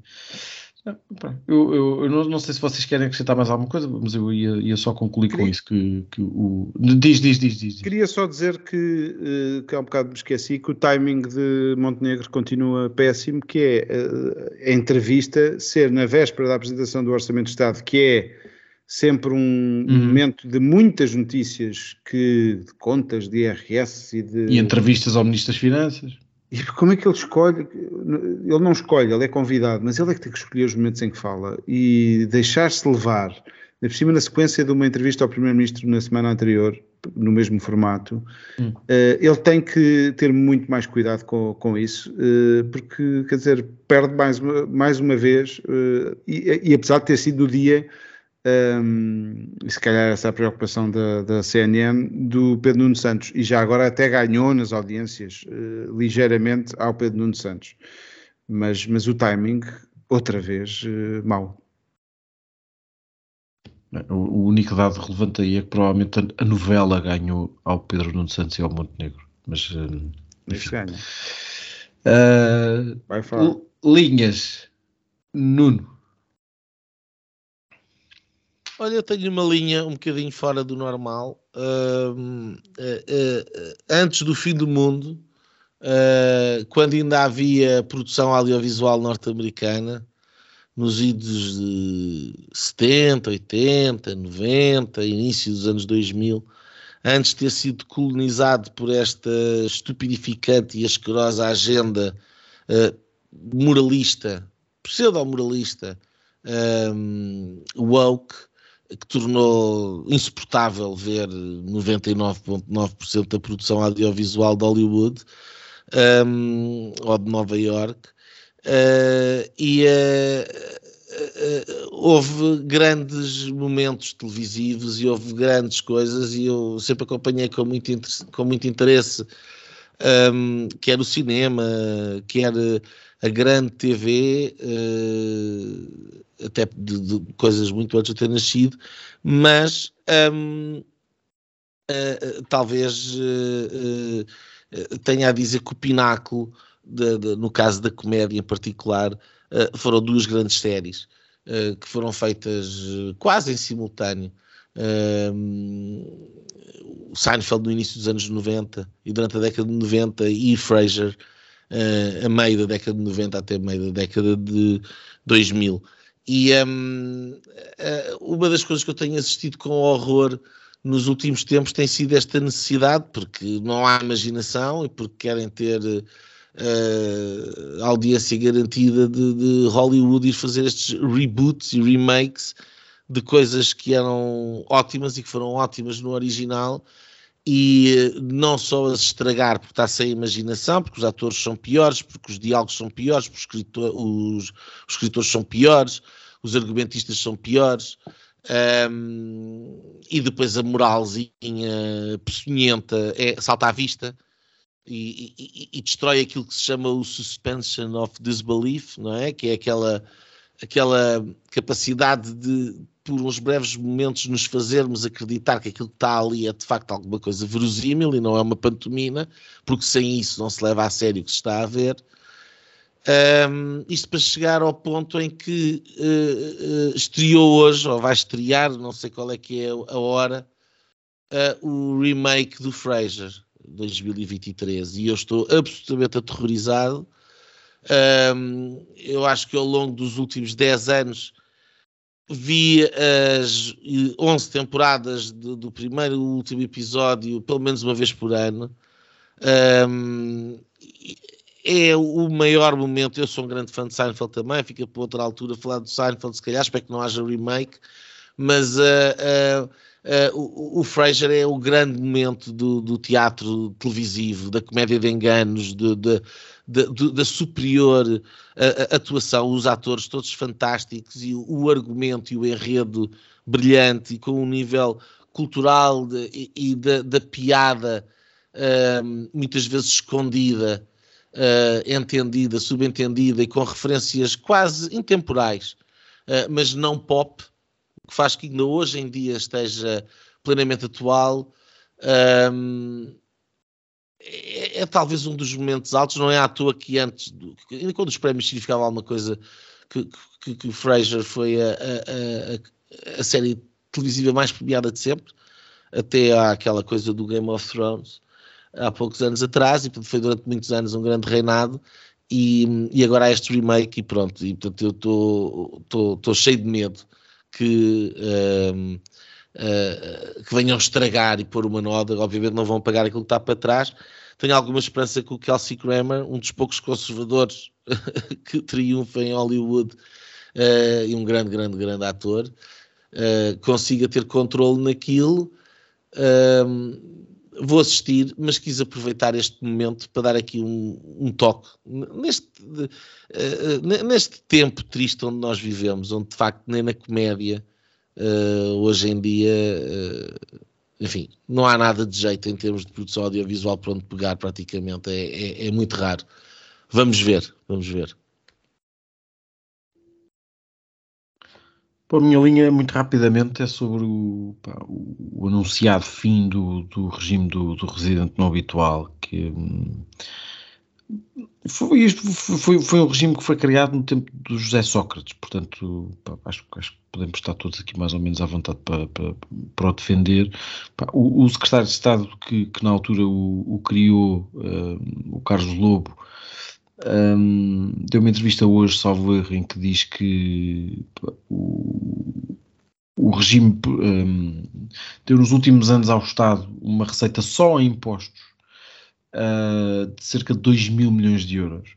Eu, eu, eu não, não, sei se vocês querem acrescentar mais alguma coisa, mas eu ia, ia só concluir Queria... com isso. Que, que o... diz, diz, diz, diz, Queria só dizer que, eh, que há um bocado me esqueci, que o timing de Montenegro continua péssimo, que é eh, a entrevista ser na véspera da apresentação do Orçamento de Estado, que é sempre um uhum. momento de muitas notícias que, de contas, de IRS e de. E entrevistas ao Ministro das Finanças. E como é que ele escolhe? Ele não escolhe, ele é convidado, mas ele é que tem que escolher os momentos em que fala e deixar-se levar. Por cima, na sequência de uma entrevista ao Primeiro-Ministro na semana anterior, no mesmo formato, hum. uh, ele tem que ter muito mais cuidado com, com isso, uh, porque, quer dizer, perde mais uma, mais uma vez, uh, e, e, apesar de ter sido no dia um, e se calhar essa é a preocupação da, da, CNN, do Pedro Nuno Santos, e já agora até ganhou nas audiências uh, ligeiramente ao Pedro Nuno Santos. Mas, mas o timing, outra vez, uh, mau. O, único dado relevante aí é que provavelmente a, a novela ganhou ao Pedro Nuno Santos e ao Montenegro. Mas, uh, enfim. ganha. Uh, Vai falar. Linhas. Nuno. Olha, eu tenho uma linha um bocadinho fora do normal. Uh, uh, uh, antes do fim do mundo, ah, quando ainda havia produção audiovisual norte-americana, nos idos de 70, 80, 90, início dos anos 2000, antes de ter sido colonizado por esta estupidificante e asquerosa agenda ah, moralista, pseudo-moralista, um, woke, que tornou insuportável ver 99,9% da produção audiovisual de Hollywood um, ou de Nova York. Uh, e uh, uh, houve grandes momentos televisivos e houve grandes coisas e eu sempre acompanhei com muito, com muito interesse um, quer o cinema, quer a grande TV, uh, até de, de, coisas muito antes de ter nascido, mas um, uh, eh, talvez uh, tenha a dizer que o pináculo, de, de, no caso da comédia em particular, foram duas grandes séries que foram feitas quase em simultâneo. o Seinfeld no início dos anos 90 e durante a década de 90 e Frasier a meio da década de 90 até meio da década de 2000. E um, uh, eh, uma das coisas que eu tenho assistido com horror nos últimos tempos tem sido esta necessidade, porque não há imaginação e porque querem ter uh, audiência garantida de, de, Hollywood ir fazer estes reboots e remakes de coisas que eram ótimas e que foram ótimas no original e não só as estragar porque está sem imaginação, porque os atores são piores, porque os diálogos são piores, porque os, escritor, os, os escritores são piores, os argumentistas são piores, um, e depois a moralzinha peçonhenta é, salta à vista e, e, e, destrói aquilo que se chama o suspension of disbelief, não é? Que é aquela, aquela capacidade de por uns breves momentos nos fazermos acreditar que aquilo que está ali é de facto alguma coisa verosímil e não é uma pantomina, porque sem isso não se leva a sério o que se está a ver. Um, isto para chegar ao ponto em que uh, uh, estreou hoje, ou vai estrear, não sei qual é que é a hora, uh, o remake do Frasier 2023 e eu estou absolutamente aterrorizado. Um, eu acho que ao longo dos últimos 10 anos vi as 11 temporadas do, do primeiro e último episódio pelo menos uma vez por ano. Um, é o maior momento. Eu sou um grande fã de Seinfeld também. Fica para outra altura falar do Seinfeld, se calhar. Espero que não haja remake, mas uh, uh, uh, o, o Fraser é o grande momento do, do teatro televisivo, da comédia de enganos, de, de, de, da superior atuação, os atores todos fantásticos e o, o, argumento e o enredo brilhante e com um nível cultural e, e da, da, piada muitas vezes escondida uh, entendida, subentendida e com referências quase intemporais, uh, mas não pop, que faz que ainda hoje em dia esteja plenamente atual. É, é, talvez um dos momentos altos, não é à toa que antes, do, ainda quando os prémios significavam alguma coisa, que, que, que Fraser foi a, a, a, a, série televisiva mais premiada de sempre, até àquela coisa do Game of Thrones há poucos anos atrás e foi durante muitos anos um grande reinado e, e agora há este remake e pronto, e portanto eu estou cheio de medo que, uh, uh, que venham estragar e pôr uma nota, obviamente não vão pagar aquilo que está para trás. Tenho alguma esperança que o Kelsey Grammer, um dos poucos conservadores que triunfa em Hollywood uh, e um grande, grande, grande ator, consiga ter controle naquilo vou assistir, mas quis aproveitar este momento para dar aqui um, um toque neste, uh, neste tempo triste onde nós vivemos, onde de facto nem na comédia uh, hoje em dia, uh, enfim, não há nada de jeito em termos de produção audiovisual para onde pegar praticamente, é, é, é muito raro. Vamos ver, vamos ver. Pô, a minha linha, muito rapidamente, é sobre o, pá, o, anunciado fim do, do regime do, do, residente não habitual, que hum, foi, isto foi, foi um regime que foi criado no tempo do José Sócrates, portanto, pá, acho, acho, que podemos estar todos aqui mais ou menos à vontade para, para, para o defender. Pá, o, o, secretário de Estado que, que na altura o, o criou, uh, o Carlos Lobo, um, deu uma entrevista hoje, salvo erro, em que diz que o, o regime um, deu nos últimos anos ao Estado uma receita só em impostos uh, de cerca de 2 mil milhões de euros.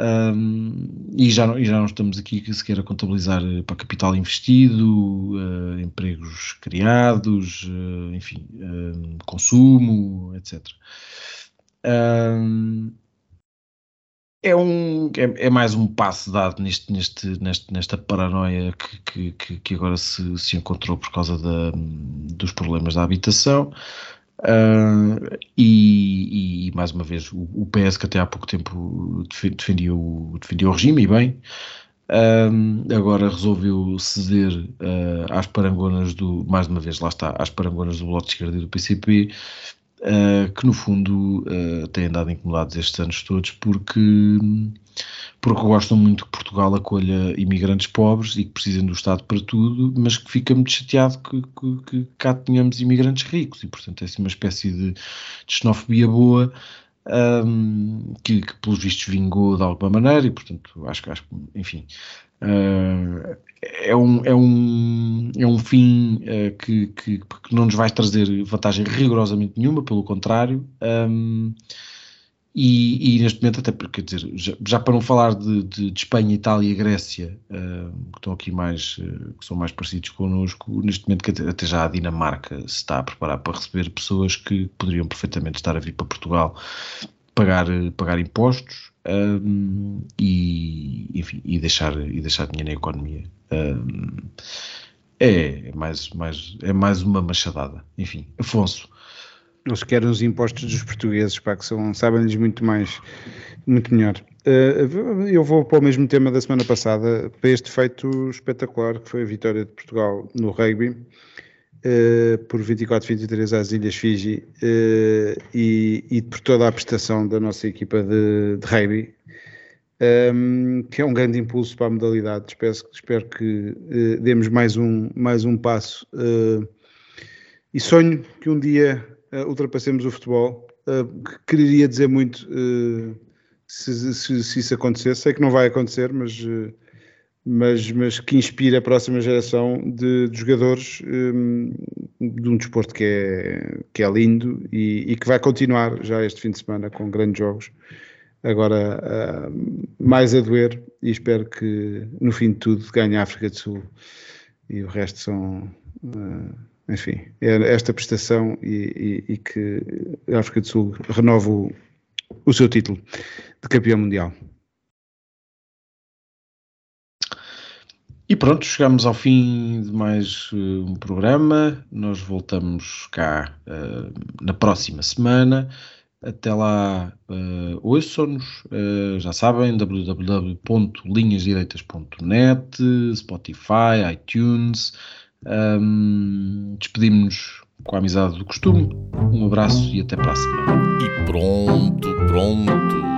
Um, e, já não, e já não estamos aqui sequer a contabilizar para capital investido, uh, empregos criados, uh, enfim, consumo, etc. Um, é, um, é, é, mais um passo dado neste, neste, neste, nesta paranoia que, que, que agora se, se encontrou por causa da, dos problemas da habitação. Uh, e, e, mais uma vez o, o, PS que até há pouco tempo defendia o, defendia o regime e bem uh, agora resolveu ceder uh, às parangonas do mais uma vez lá está às parangonas do Bloco de Esquerda e do PCP uh, que no fundo uh, têm andado incomodados estes anos todos porque, porque gostam muito que Portugal acolha imigrantes pobres e que precisem do Estado para tudo, mas que fica muito chateado que, que, que cá tenhamos imigrantes ricos. E portanto é assim uma espécie de, de xenofobia boa um, que, que, pelos vistos vingou de alguma maneira e portanto acho que, acho, enfim, uh, é, um, é, um, é um fim uh, que, que, que, não nos vai trazer vantagem rigorosamente nenhuma, pelo contrário. Um, e, e, neste momento, até porque, quer dizer, já, já para não falar de, de, de Espanha, Itália e Grécia, uh, que estão aqui mais, uh, que são mais parecidos connosco, neste momento, que até, até, já a Dinamarca se está a preparar para receber pessoas que poderiam perfeitamente estar a vir para Portugal pagar, pagar impostos um, e, enfim, e, deixar, e deixar dinheiro na economia. Um, é, mais, mais, é mais uma machadada. Enfim, Afonso eles querem os impostos dos portugueses, pá, que são, sabem-lhes muito mais, muito melhor. Uh, eu vou para o mesmo tema da semana passada, para este feito espetacular, que foi a vitória de Portugal no rugby, uh, por 24-23 às Ilhas Fiji, uh, e, e, por toda a prestação da nossa equipa de, de rugby, um, que é um grande impulso para a modalidade. Espero, espero que demos mais um, mais um passo. e sonho que um dia uh, ultrapassemos o futebol. Uh, quereria dizer muito uh, se, se, se, isso acontecesse. Sei que não vai acontecer, mas, mas, mas que inspira a próxima geração de, de jogadores um, de um desporto que é, que é lindo e, e, que vai continuar já este fim de semana com grandes jogos. Agora, uh, mais a doer, e espero que no fim de tudo ganhe a África do Sul e o resto são. Uh, enfim, é esta prestação e, e, e, que a África do Sul renova o, o seu título de campeão mundial. E pronto, chegamos ao fim de mais uh, um programa. Nós voltamos cá uh, na próxima semana. Até lá, uh, ouçam-nos, uh, já sabem, www.linhasdireitas.net, Spotify, iTunes. Um, Despedimos-nos com a amizade do costume. Um abraço e até para a semana. E pronto, pronto.